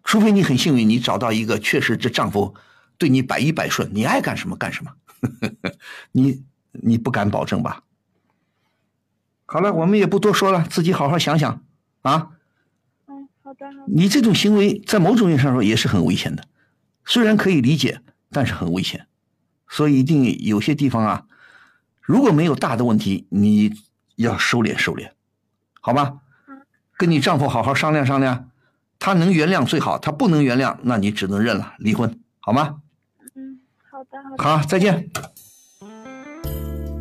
对，除非你很幸运，你找到一个确实这丈夫对你百依百顺，你爱干什么干什么，你你不敢保证吧？好了，我们也不多说了，自己好好想想啊。嗯，好的好的，你这种行为在某种意义上说也是很危险的，虽然可以理解，但是很危险。所以一定有些地方啊，如果没有大的问题，你要收敛收敛，好吧？跟你丈夫好好商量商量，他能原谅最好，他不能原谅，那你只能认了，离婚，好吗？嗯，好的好的，好，再见。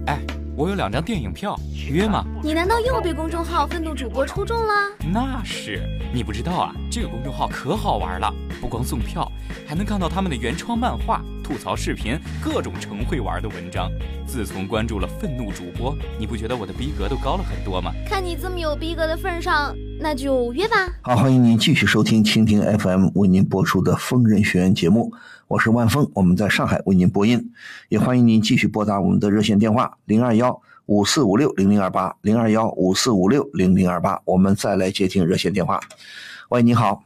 哎，我有两张电影票，约吗？你难道又被公众号愤怒主播抽中了？那是你不知道啊，这个公众号可好玩了，不光送票，还能看到他们的原创漫画、吐槽视频，各种成会玩的文章。自从关注了愤怒主播，你不觉得我的逼格都高了很多吗？看你这么有逼格的份上，那就约吧。好，欢迎您继续收听蜻蜓 FM 为您播出的《疯人学院》节目，我是万峰，我们在上海为您播音，也欢迎您继续拨打我们的热线电话零二幺五四五六零零二八零二幺五四五六零零二八，我们再来接听热线电话。喂，你好，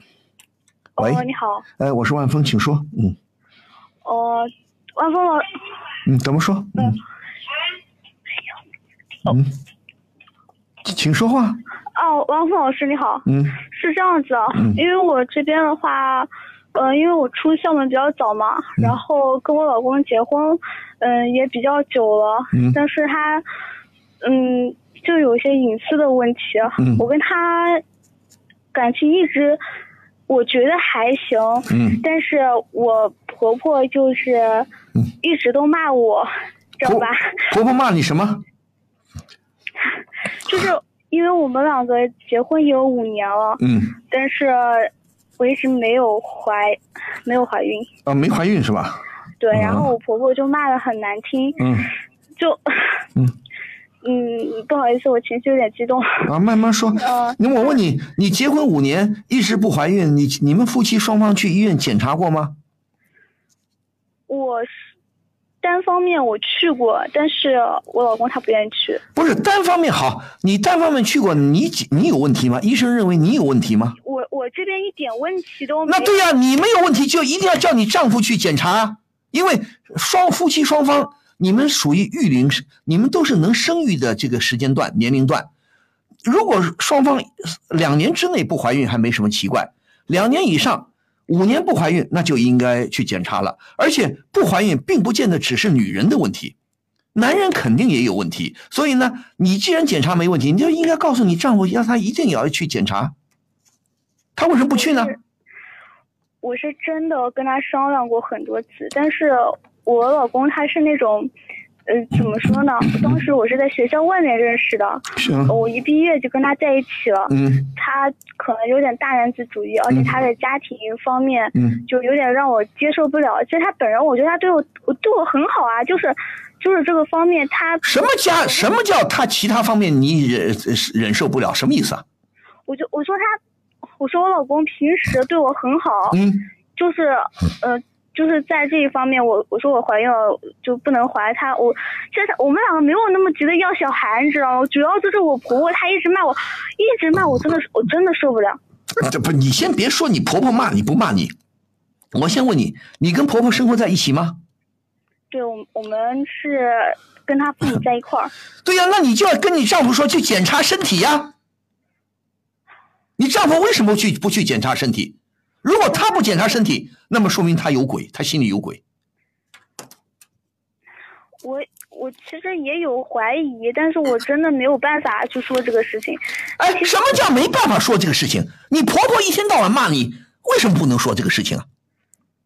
喂，哦，你好，哎，我是万峰，请说，嗯。哦，万峰老，嗯，怎么说？嗯。嗯，请说话，哦，王峰老师你好，嗯。是这样子啊，嗯。因为我这边的话，呃，因为我出校门比较早嘛，嗯。然后跟我老公结婚，嗯、也比较久了，嗯。但是他，嗯，就有一些隐私的问题，嗯。我跟他感情一直，我觉得还行，嗯，但是我婆婆就是嗯一直都骂我，知道吧？婆婆骂你什么？就是因为我们两个结婚也有五年了，嗯但是我一直没有怀，没有怀孕。啊，没怀孕是吧？对，哦然后我婆婆就骂的很难听，嗯就，嗯嗯，不好意思，我情绪有点激动。啊，慢慢说。呃，那我问你，你结婚五年一直不怀孕，你你们夫妻双方去医院检查过吗？我是单方面我去过，但是我老公他不愿意去。不是单方面好，你单方面去过，你你有问题吗？医生认为你有问题吗？我我这边一点问题都没有。那对呀、你没有问题就一定要叫你丈夫去检查啊，因为双夫妻双方你们属于育龄，你们都是能生育的这个时间段年龄段。如果双方两年之内不怀孕还没什么奇怪，两年以上、五年不怀孕那就应该去检查了。而且不怀孕并不见得只是女人的问题，男人肯定也有问题。所以呢，你既然检查没问题，你就应该告诉你丈夫，让他一定也要去检查。他为什么不去呢？我是真的跟他商量过很多次，但是我老公他是那种，呃，怎么说呢？当时我是在学校外面认识的，我一毕业就跟他在一起了。嗯他可能有点大男子主义，而且他的家庭方面嗯。就有点让我接受不了。其实他本人，我觉得他对我，我对我很好啊，就是，就是这个方面他，什么家？什么叫他其他方面你忍忍受不了？什么意思啊？我就我说他，我说我老公平时对我很好，嗯，就是呃，就是在这一方面，我我说我怀孕了就不能怀他，我现在我们两个没有那么急的要小孩，你知道吗？主要就是我婆婆她一直骂我，一直骂我，真的是我真的受不了。这不，你先别说你婆婆骂你不骂你，我先问你，你跟婆婆生活在一起吗？对，我我们是跟她父母在一块儿，对呀、那你就要跟你丈夫说去检查身体呀。你丈夫为什么去不去检查身体？如果他不检查身体，那么说明他有鬼，他心里有鬼。我我其实也有怀疑，但是我真的没有办法去说这个事情。哎，什么叫没办法说这个事情？你婆婆一天到晚骂你，为什么不能说这个事情啊？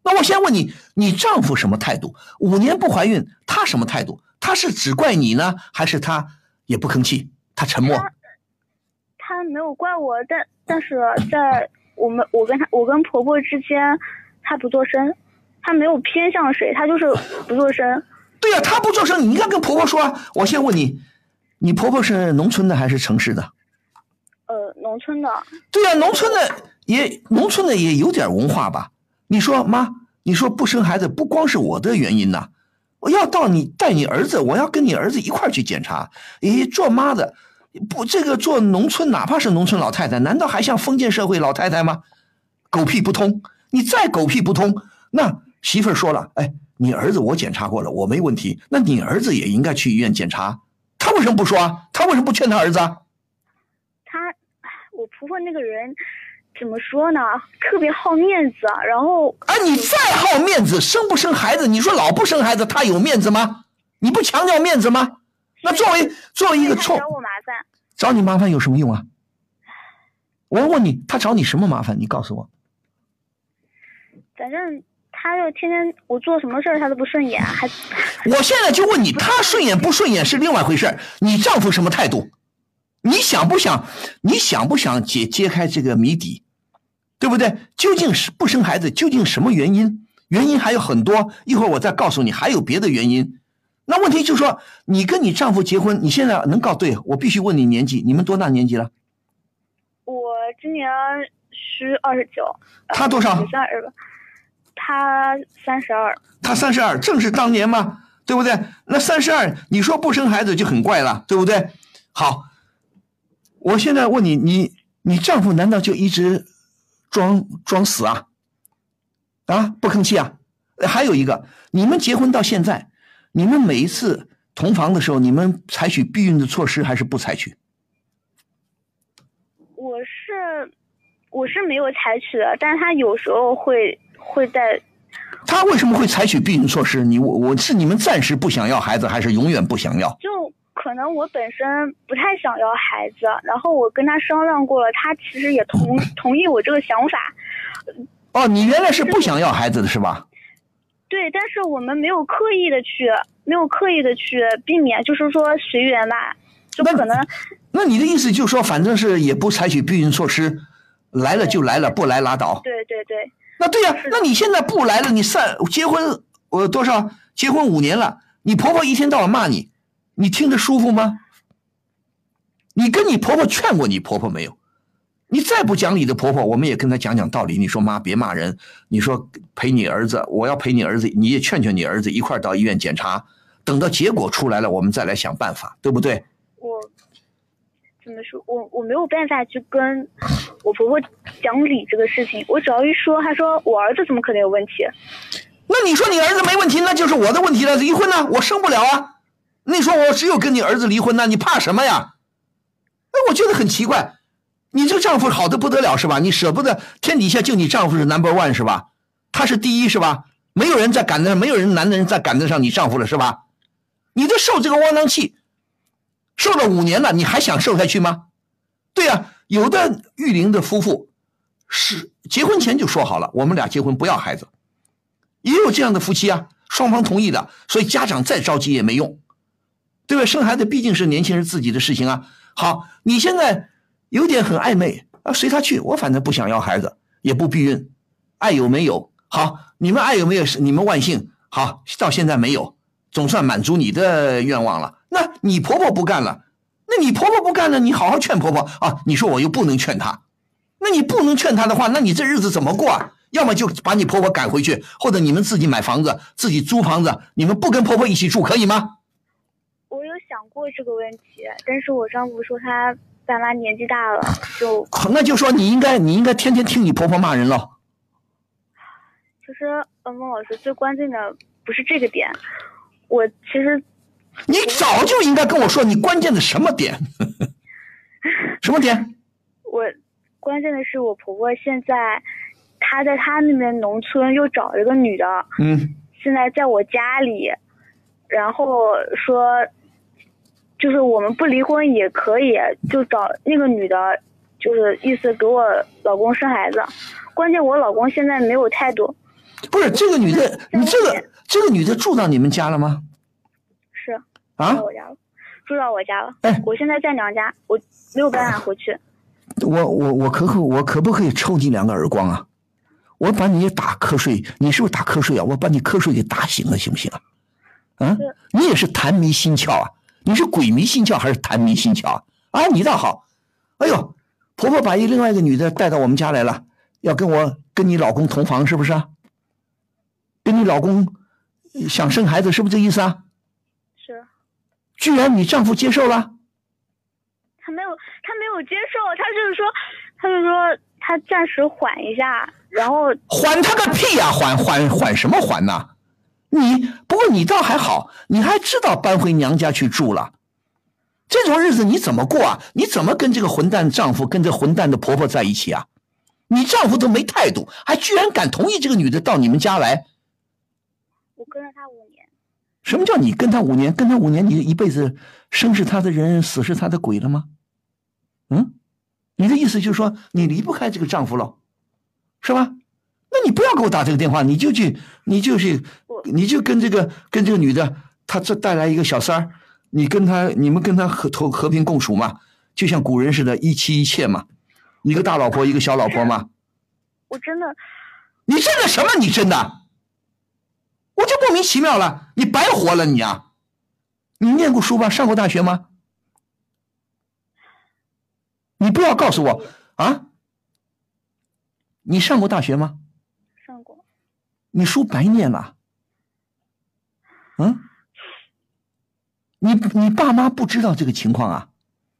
那我先问你，你丈夫什么态度？五年不怀孕，他什么态度？他是只怪你呢，还是他也不吭气，他沉默？他没有怪我，但但是在我们我跟他我跟婆婆之间，她不做声，她没有偏向谁，她就是不做声。对呀、她不做声，你应该跟婆婆说啊。我先问你，你婆婆是农村的还是城市的？呃，农村的，对呀、农村的也农村的也有点文化吧？你说妈，你说不生孩子不光是我的原因呐，我要到你带你儿子，我要跟你儿子一块儿去检查。咦，做妈的不这个做农村，哪怕是农村老太太，难道还像封建社会老太太吗？狗屁不通！你再狗屁不通，那媳妇儿说了，哎，你儿子我检查过了，我没问题，那你儿子也应该去医院检查。他为什么不说啊？他为什么不劝他儿子啊？他我婆婆那个人怎么说呢？特别好面子，然后哎，你再好面子，生不生孩子？你说老不生孩子，他有面子吗？你不强调面子吗？那作为作为一个臭他找我麻烦。找你麻烦有什么用啊？我问你，他找你什么麻烦？你告诉我。反正他就天天我做什么事儿他都不顺眼，还我现在就问你，他顺眼不顺眼是另外回事儿你丈夫什么态度？你想不想？你想不想解揭开这个谜底？对不对？究竟是不生孩子，究竟什么原因？原因还有很多，一会儿我再告诉你，还有别的原因。那问题就是说，你跟你丈夫结婚，你现在能告对？我必须问你年纪，你们多大年纪了？我今年是二十九，他多少十二吧，他三十二。他三十二，正是当年嘛，对不对？那三十二，你说不生孩子就很怪了，对不对？好，我现在问你，你你丈夫难道就一直装装死啊？啊，不吭气啊？还有一个，你们结婚到现在，你们每一次同房的时候，你们采取避孕的措施还是不采取？我是我是没有采取的，但是他有时候会会在他为什么会采取避孕措施？你我我是你们暂时不想要孩子，还是永远不想要？就可能我本身不太想要孩子，然后我跟他商量过了，他其实也同同意我这个想法。哦，你原来是不想要孩子的是吧？对，但是我们没有刻意的去，没有刻意的去避免，就是说随缘吧，就可能那你的意思就是说，反正是也不采取避孕措施，来了就来了，不来拉倒。对对对，那对呀、那你现在不来了，你三结婚我多少？结婚五年了，你婆婆一天到晚骂你，你听着舒服吗？你跟你婆婆劝过你婆婆没有？你再不讲理的婆婆，我们也跟她讲讲道理。你说妈别骂人，你说陪你儿子，我要陪你儿子，你也劝劝你儿子一块儿到医院检查，等到结果出来了，我们再来想办法，对不对？我怎么说？我我没有办法去跟我婆婆讲理这个事情。我只要一说，她说我儿子怎么可能有问题？那你说你儿子没问题，那就是我的问题了。离婚呢，我生不了啊。你说我只有跟你儿子离婚呢，你怕什么呀？哎，我觉得很奇怪，你这个丈夫好的不得了是吧？你舍不得，天底下就你丈夫是 number one 是吧？他是第一是吧？没有人再赶得上，没有人男的人再赶得上你丈夫了是吧？你这受这个窝囊气，受了五年了，你还想受下去吗？对呀、有的育龄的夫妇是结婚前就说好了，我们俩结婚不要孩子。也有这样的夫妻啊，双方同意的，所以家长再着急也没用，对吧？生孩子毕竟是年轻人自己的事情啊。好，你现在有点很暧昧啊，随他去，我反正不想要孩子，也不避孕，爱有没有？好，你们爱有没有？你们万幸，好，到现在没有，总算满足你的愿望了。那你婆婆不干了，那你婆婆不干了，你好好劝婆婆啊。你说我又不能劝她，那你不能劝她的话，那你这日子怎么过啊？要么就把你婆婆赶回去，或者你们自己买房子，自己租房子，你们不跟婆婆一起住，可以吗？我有想过这个问题，但是我丈夫说他爸妈年纪大了，就那就说你应该，你应该天天听你婆婆骂人了。其实嗯，孟老师最关键的不是这个点，我其实你早就应该跟我说你关键的什么点，什么点？我关键的是我婆婆现在她在她那边农村又找了一个女的，嗯，现在在我家里，然后说就是我们不离婚也可以，就找那个女的，就是意思给我老公生孩子。关键我老公现在没有态度，不是这个女的，你这个这个女的住到你们家了吗？是啊住到，我家了，住到我家了。哎我现在在娘家，我没有办法回去。我我我可可我可不可以抽你两个耳光啊？我把你打瞌睡，你是不是打瞌睡啊？我把你瞌睡给打醒了，行不行啊？啊，你也是痰迷心窍啊？你是鬼迷心窍还是痰迷心窍啊？啊，你倒好，哎呦，婆婆把一另外一个女的带到我们家来了，要跟我跟你老公同房，是不是啊？跟你老公呃想生孩子，是不是这意思啊？是居然你丈夫接受了？他没有，他没有接受，他就是说，他就说他暂时缓一下，然后缓他个屁呀、缓缓缓什么缓呐？你不过你倒还好，你还知道搬回娘家去住了。这种日子你怎么过啊？你怎么跟这个混蛋丈夫跟这混蛋的婆婆在一起啊？你丈夫都没态度，还居然敢同意这个女的到你们家来？我跟了他五年。什么叫你跟他五年？跟他五年，你一辈子生是他的人，死是他的鬼了吗？嗯，你的意思就是说你离不开这个丈夫了，是吧？那你不要给我打这个电话，你就去，你就去，你就跟这个跟这个女的，她这带来一个小三儿，你跟她，你们跟她和和和平共处嘛，就像古人似的，一妻一妾嘛，一个大老婆，一个小老婆嘛。我真的，你真的什么？你真的，我就莫名其妙了，你白活了你啊！你念过书吧？上过大学吗？你不要告诉我啊！你上过大学吗？你书白念了。嗯？你你爸妈不知道这个情况啊？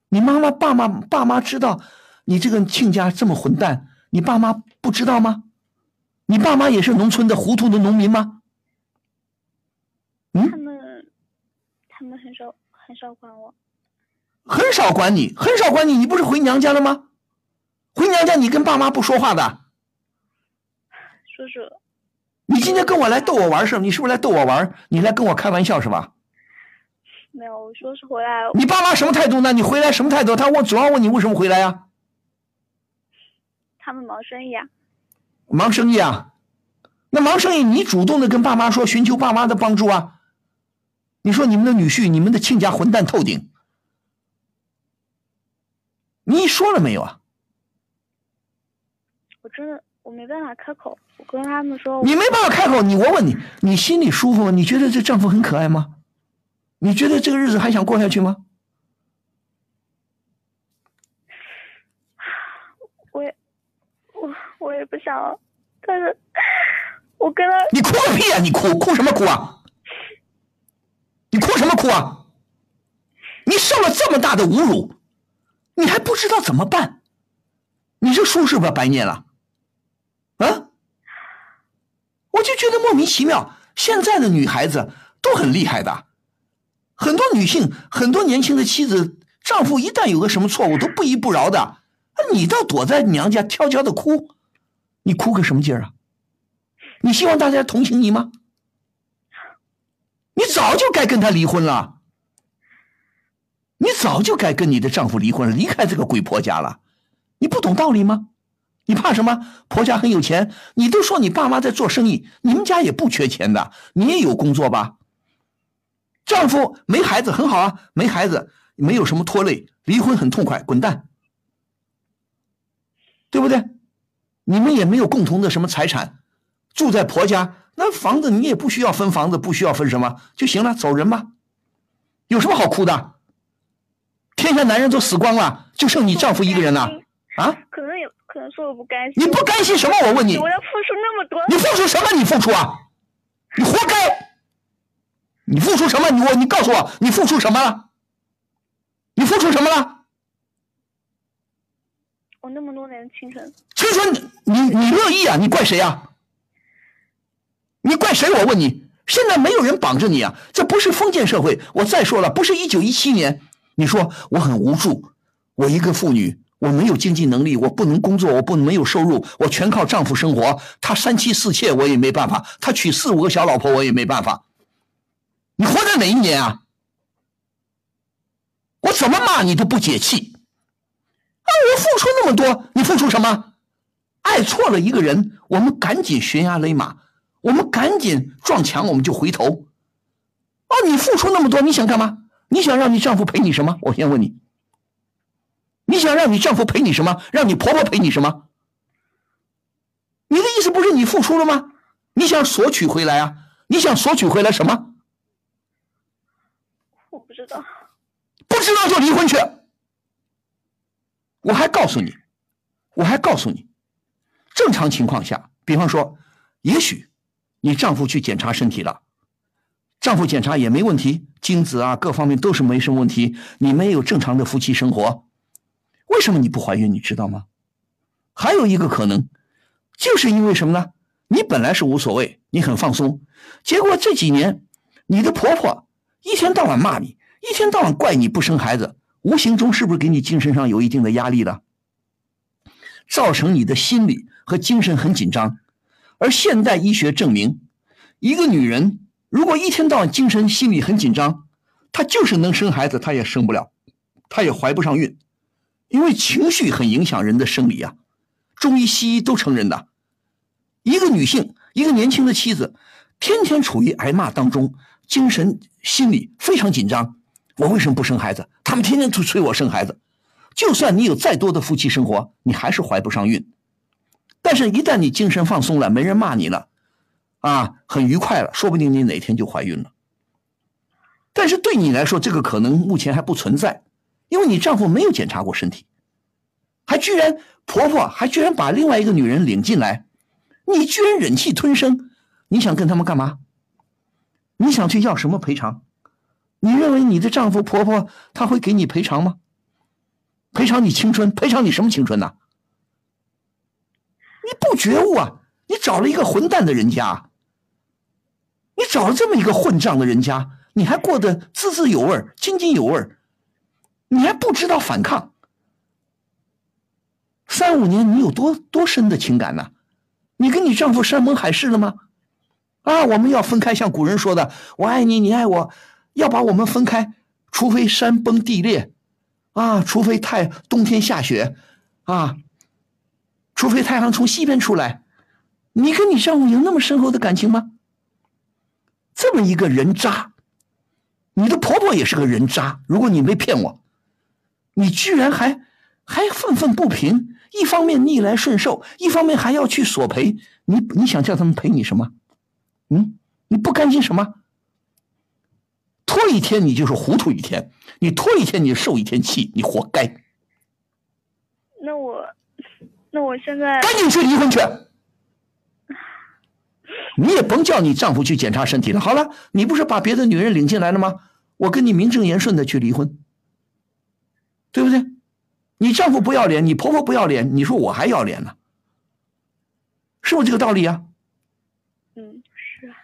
你妈妈爸妈爸妈知道你这个亲家这么混蛋，你爸妈不知道吗？你爸妈也是农村的糊涂的农民吗？嗯他们他们很少很少管我。很少管你，很少管你，你不是回娘家了吗？回娘家你跟爸妈不说话的，说是你今天跟我来逗我玩是吧？你是不是来逗我玩？你来跟我开玩笑是吧？没有，我说是回来，你爸妈什么态度呢？你回来什么态度？他问主要问你为什么回来呀、他们忙生意啊。忙生意啊？那忙生意你主动的跟爸妈说，寻求爸妈的帮助啊？你说你们的女婿、你们的亲家混蛋透顶，你说了没有啊？我真的我没办法开口，我跟他们说，你没办法开口，你我问你，你心里舒服吗？你觉得这丈夫很可爱吗？你觉得这个日子还想过下去吗？我也我我也不想，但是我跟他你哭个屁呀、你哭哭什么哭啊？你哭什么哭啊？你受了这么大的侮辱，你还不知道怎么办？你这书是不是白念了？啊？我就觉得莫名其妙。现在的女孩子都很厉害的，很多女性，很多年轻的妻子，丈夫一旦有个什么错误，都不依不饶的。你倒躲在娘家悄悄的哭，你哭个什么劲儿啊？你希望大家同情你吗？你早就该跟他离婚了，你早就该跟你的丈夫离婚，离开这个鬼婆家了。你不懂道理吗？你怕什么？婆家很有钱，你都说你爸妈在做生意，你们家也不缺钱的，你也有工作吧？丈夫没孩子很好啊，没孩子没有什么拖累，离婚很痛快，滚蛋，对不对？你们也没有共同的什么财产，住在婆家，那房子你也不需要分房子，不需要分什么就行了，走人吧。有什么好哭的？天下男人都死光了，就剩你丈夫一个人了啊？可能有可能是我不甘心。你不甘心什么？我问你，我要付出那么多，你付出什么？你付出啊？你活该！你付出什么？你我你告诉我，你付出什么了？你付出什么了？我那么多年的青春，青春，你你乐意啊？你怪谁啊？你怪谁？我问你，现在没有人绑着你啊！这不是封建社会。我再说了，不是一九一七年。你说我很无助，我一个妇女，我没有经济能力，我不能工作，我不能没有收入，我全靠丈夫生活。他三妻四妾，我也没办法；他娶四五个小老婆，我也没办法。你活在哪一年啊？我怎么骂你都不解气。啊！我付出那么多，你付出什么？爱错了一个人，我们赶紧悬崖勒马，我们赶紧撞墙，我们就回头。啊！你付出那么多，你想干嘛？你想让你丈夫陪你什么？我先问你。你想让你丈夫陪你什么？让你婆婆陪你什么？你的意思不是你付出了吗？你想索取回来啊？你想索取回来什么？我不知道。不知道就离婚去。我还告诉你，我还告诉你，正常情况下，比方说，也许你丈夫去检查身体了，丈夫检查也没问题，精子啊各方面都是没什么问题，你们有正常的夫妻生活，为什么你不怀孕？你知道吗？还有一个可能，就是因为什么呢？你本来是无所谓，你很放松，结果这几年，你的婆婆一天到晚骂你，一天到晚怪你不生孩子。无形中是不是给你精神上有一定的压力了？造成你的心理和精神很紧张。而现代医学证明，一个女人如果一天到晚精神心理很紧张，她就是能生孩子，她也生不了，她也怀不上孕，因为情绪很影响人的生理啊。中医西医都承认的。一个女性，一个年轻的妻子，天天处于挨骂当中，精神心理非常紧张。我为什么不生孩子？他们天天催催我生孩子。就算你有再多的夫妻生活，你还是怀不上孕。但是，一旦你精神放松了，没人骂你了，啊，很愉快了，说不定你哪天就怀孕了。但是对你来说，这个可能目前还不存在，因为你丈夫没有检查过身体，还居然婆婆还居然把另外一个女人领进来，你居然忍气吞声，你想跟他们干嘛？你想去要什么赔偿？你认为你的丈夫婆婆他会给你赔偿吗？赔偿你青春？赔偿你什么青春呢？你不觉悟啊！你找了一个混蛋的人家，你找了这么一个混账的人家，你还过得滋滋有味、津津有味，你还不知道反抗。三五年，你有多多深的情感呢？你跟你丈夫山盟海誓了吗？啊，我们要分开，像古人说的：“我爱你，你爱我。”要把我们分开，除非山崩地裂，啊，除非太冬天下雪，啊，除非太阳从西边出来。你跟你丈夫有那么深厚的感情吗？这么一个人渣，你的婆婆也是个人渣。如果你没骗我，你居然还还愤愤不平，一方面逆来顺受，一方面还要去索赔。你你想叫他们赔你什么？嗯，你不甘心什么？拖一天你就是糊涂一天，你拖一天你就受一天气，你活该。那我，那我现在赶紧去离婚去。你也甭叫你丈夫去检查身体了。好了，你不是把别的女人领进来了吗？我跟你名正言顺的去离婚，对不对？你丈夫不要脸，你婆婆不要脸，你说我还要脸呢？是不是这个道理啊？嗯是啊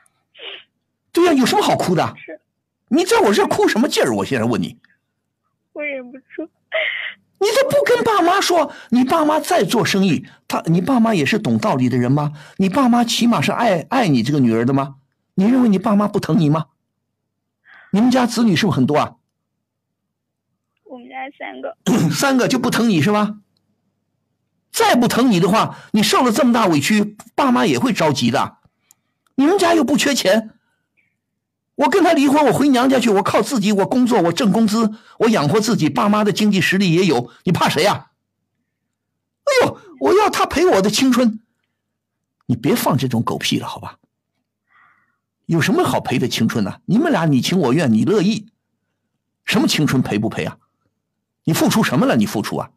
对呀、有什么好哭的？是，你在我这儿哭什么劲儿？我现在问你，我忍不住。你都不跟爸妈说，你爸妈再做生意，他你爸妈也是懂道理的人吗？你爸妈起码是爱爱你这个女儿的吗？你认为你爸妈不疼你吗？你们家子女是不是很多啊？三个，三个就不疼你是吧？再不疼你的话，你受了这么大委屈，爸妈也会着急的。你们家又不缺钱，我跟他离婚，我回娘家去，我靠自己，我工作，我挣工资，我养活自己，爸妈的经济实力也有，你怕谁呀、哎呦，我要他赔我的青春，你别放这种狗屁了，好吧？有什么好赔的青春呢、你们俩你情我愿，你乐意，什么青春赔不赔啊？你付出什么了？你付出啊？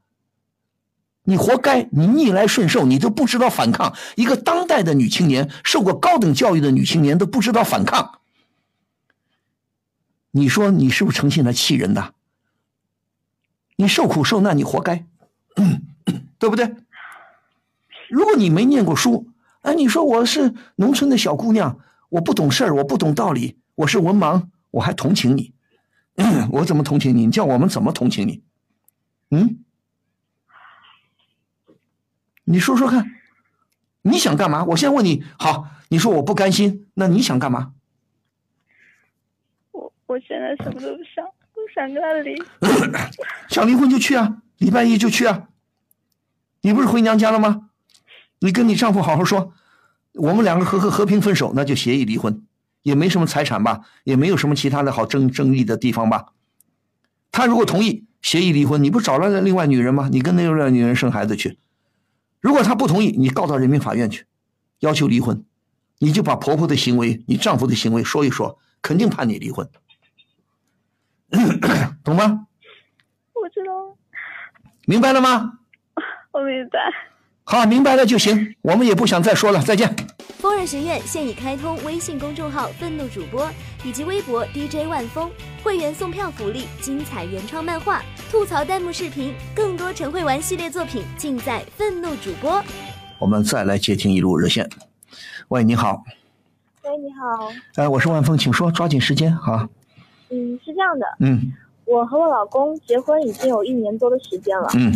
你活该！你逆来顺受，你都不知道反抗。一个当代的女青年，受过高等教育的女青年都不知道反抗。你说你是不是诚心来气人的？你受苦受难，你活该，对不对？如果你没念过书，哎，你说我是农村的小姑娘，我不懂事儿，我不懂道理，我是文盲，我还同情你。我怎么同情你？你叫我们怎么同情你？嗯？你说说看，你想干嘛？我现在问你，好，你说我不甘心，那你想干嘛？我我现在什么都不想，我想跟他离。想离婚就去啊，礼拜一就去啊。你不是回娘家了吗？你跟你丈夫好好说，我们两个和和和平分手，那就协议离婚，也没什么财产吧，也没有什么其他的好争争议的地方吧。他如果同意协议离婚，你不找了另外女人吗？你跟那个女人生孩子去。如果她不同意，你告到人民法院去，要求离婚，你就把婆婆的行为、你丈夫的行为说一说，肯定判你离婚，懂吗？我知道，明白了吗？我明白。好，明白了就行，我们也不想再说了，再见。疯人学院现已开通微信公众号“愤怒主播”以及微博 DJ 万峰，会员送票福利、精彩原创漫画、吐槽弹幕视频，更多陈慧玩系列作品尽在愤怒主播。我们再来接听一路热线。喂，你好，喂，你好，哎，我是万峰，请说，抓紧时间啊。嗯，是这样的，嗯我和我老公结婚已经有一年多的时间了。嗯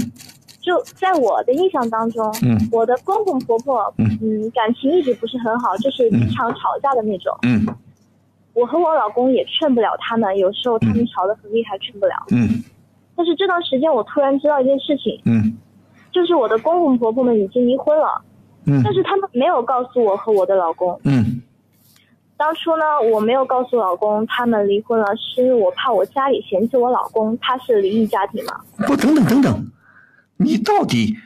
就在我的印象当中，嗯我的公公婆婆，嗯嗯，感情一直不是很好，就是经常吵架的那种。嗯我和我老公也劝不了他们，有时候他们吵得很厉害，劝不了。嗯但是这段时间，我突然知道一件事情，嗯就是我的公公婆婆们已经离婚了，嗯但是他们没有告诉我和我的老公。嗯当初呢，我没有告诉老公他们离婚了，是因为我怕我家里嫌弃我老公，他是离异家庭嘛。不，等等等等，你到底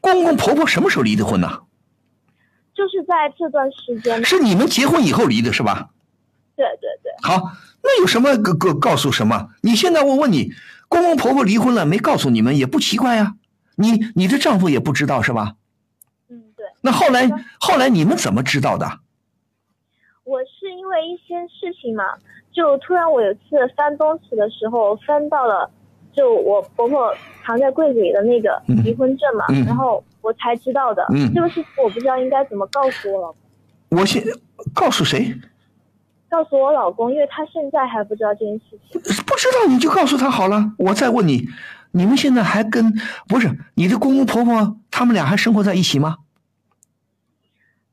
公公婆婆什么时候离的婚呢？就是在这段时间，是你们结婚以后离的是吧？对对对，好，那有什么告告告诉什么？你现在我问你，公公婆婆离婚了没告诉你们也不奇怪呀、你你的丈夫也不知道是吧？嗯对。那后来后来你们怎么知道的？我是因为一些事情嘛，就突然我有一次翻东西的时候翻到了，就我婆婆藏在柜子里的那个离婚证嘛，嗯然后我才知道的。嗯这个事情我不知道应该怎么告诉我老公，我现告诉谁？告诉我老公，因为他现在还不知道这件事情。不知道你就告诉他好了。我再问你，你们现在还跟不是你的公公婆婆他们俩还生活在一起吗？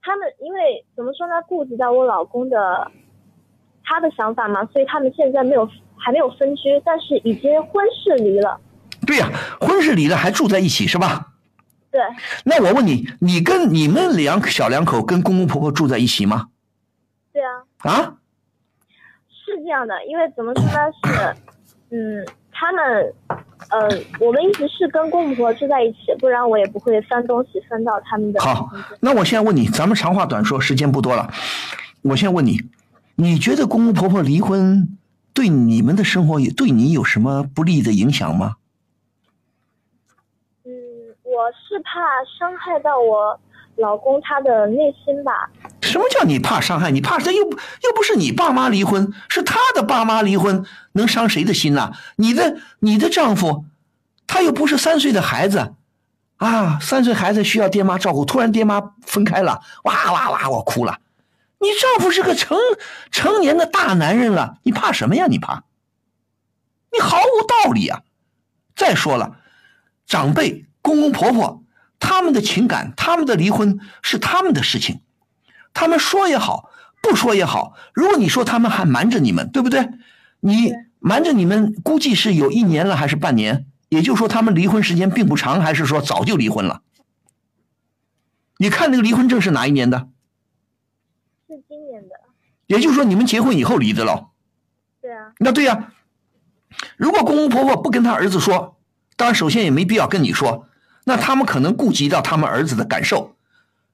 他们因为怎么说呢，顾及到我老公的他的想法嘛，所以他们现在没有还没有分居，但是已经婚事离了。对呀、婚事离了还住在一起是吧？对，那我问你，你跟你们两小两口跟公公婆婆住在一起吗？对啊。啊？是这样的，因为怎么说呢，是，嗯，他们，呃，我们一直是跟公公婆婆住在一起，不然我也不会翻东西翻到他们的。好，那我现在问你，咱们长话短说，时间不多了。我现在问你，你觉得公公婆婆离婚对你们的生活也对你有什么不利的影响吗？嗯，我是怕伤害到我老公他的内心吧。什么叫你怕伤害？你怕他又不又不是你爸妈离婚，是他的爸妈离婚，能伤谁的心呐、你的你的丈夫，他又不是三岁的孩子，啊，三岁孩子需要爹妈照顾，突然爹妈分开了，哇哇哇，我哭了。你丈夫是个成成年的大男人了，你怕什么呀？你怕？你毫无道理啊！再说了，长辈、公公婆婆他们的情感，他们的离婚是他们的事情。他们说也好，不说也好，如果你说他们还瞒着你们，对不对？你瞒着你们，估计是有一年了还是半年？也就是说，他们离婚时间并不长，还是说早就离婚了？你看那个离婚证是哪一年的？也就是说，你们结婚以后离的喽？对啊。那对呀、如果公公婆婆不跟他儿子说，当然首先也没必要跟你说，那他们可能顾及到他们儿子的感受。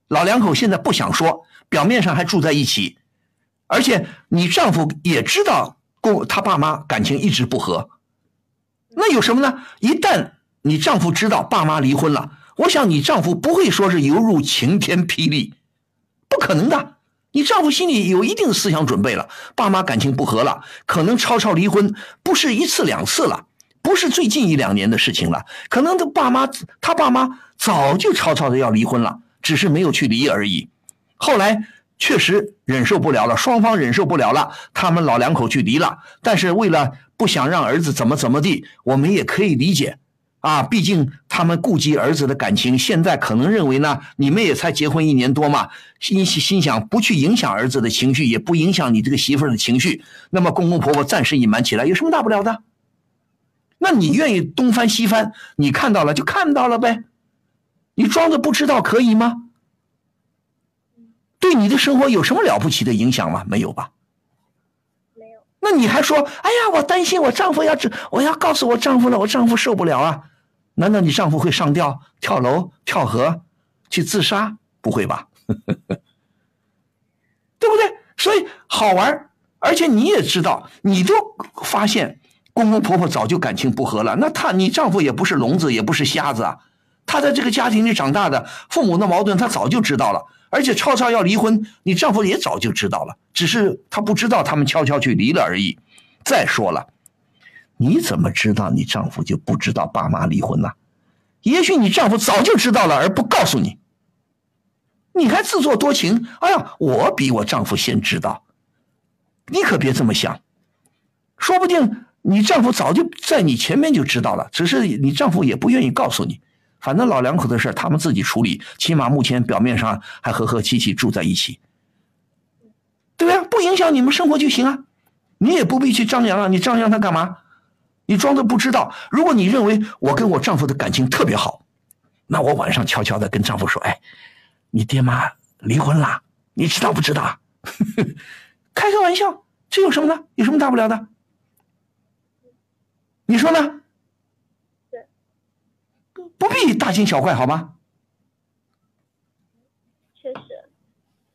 老两口现在不想说，表面上还住在一起，而且你丈夫也知道公他爸妈感情一直不和，那有什么呢？一旦你丈夫知道爸妈离婚了，我想你丈夫不会说是犹如晴天霹雳，不可能的。你丈夫心里有一定思想准备了，爸妈感情不和了，可能吵吵离婚，不是一次两次了，不是最近一两年的事情了，可能他爸妈他爸妈早就吵吵的要离婚了，只是没有去离而已。后来确实忍受不了了，双方忍受不了了，他们老两口去离了。但是为了不想让儿子怎么怎么地，我们也可以理解。啊，毕竟他们顾及儿子的感情，现在可能认为呢，你们也才结婚一年多嘛，心心想不去影响儿子的情绪，也不影响你这个媳妇儿的情绪，那么公公婆婆暂时隐瞒起来，有什么大不了的？那你愿意东翻西翻，你看到了就看到了呗，你装着不知道可以吗？对你的生活有什么了不起的影响吗？没有吧？没有。那你还说，哎呀，我担心我丈夫要知，我要告诉我丈夫了，我丈夫受不了啊。难道你丈夫会上吊、跳楼、跳河、去自杀？不会吧？对不对？所以好玩，而且你也知道，你都发现公公婆婆早就感情不和了。那他，你丈夫也不是聋子，也不是瞎子啊，他在这个家庭里长大的，父母的矛盾他早就知道了，而且吵吵要离婚，你丈夫也早就知道了，只是他不知道他们悄悄去离了而已。再说了。你怎么知道你丈夫就不知道爸妈离婚呢？也许你丈夫早就知道了，而不告诉你。你还自作多情？哎呀，我比我丈夫先知道。你可别这么想，说不定你丈夫早就在你前面就知道了，只是你丈夫也不愿意告诉你。反正老两口的事他们自己处理，起码目前表面上还和和气气住在一起，对不对？不影响你们生活就行啊。你也不必去张扬啊，你张扬他干嘛？你装作不知道。如果你认为我跟我丈夫的感情特别好，那我晚上悄悄的跟丈夫说：“哎，你爹妈离婚啦，你知道不知道？” 开个玩笑，这有什么呢？有什么大不了的？你说呢？对，不必大惊小怪，好吗？确实，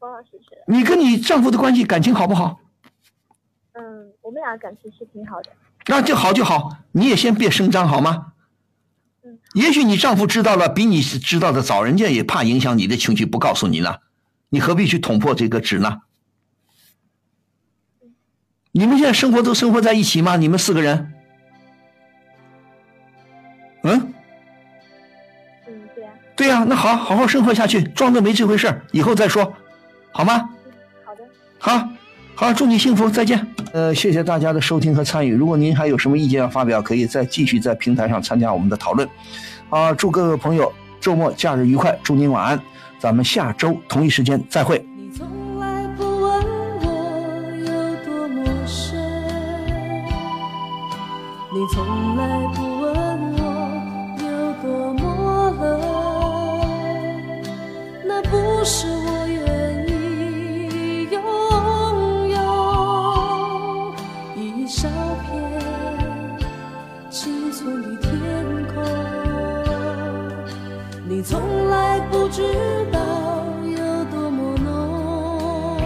王老师是。你跟你丈夫的关系感情好不好？嗯，我们俩感情是挺好的。那就好就好，你也先别声张好吗？嗯。也许你丈夫知道了，比你知道的早，人家也怕影响你的情绪，不告诉你呢。你何必去捅破这个纸呢？你们现在生活都生活在一起吗？你们四个人？嗯，嗯，对呀、对呀、那好，好好生活下去，装作没这回事儿以后再说，好吗？好的。好，好，祝你幸福，再见。呃，谢谢大家的收听和参与。如果您还有什么意见要发表，可以再继续在平台上参加我们的讨论。啊，祝各位朋友周末假日愉快，祝您晚安。咱们下周同一时间再会。你从来不问我有多么深，你从来不问我有多么冷，那不是知道有多么浓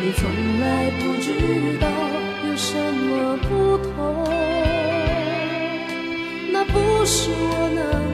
你从来不知道有什么不同那不是我能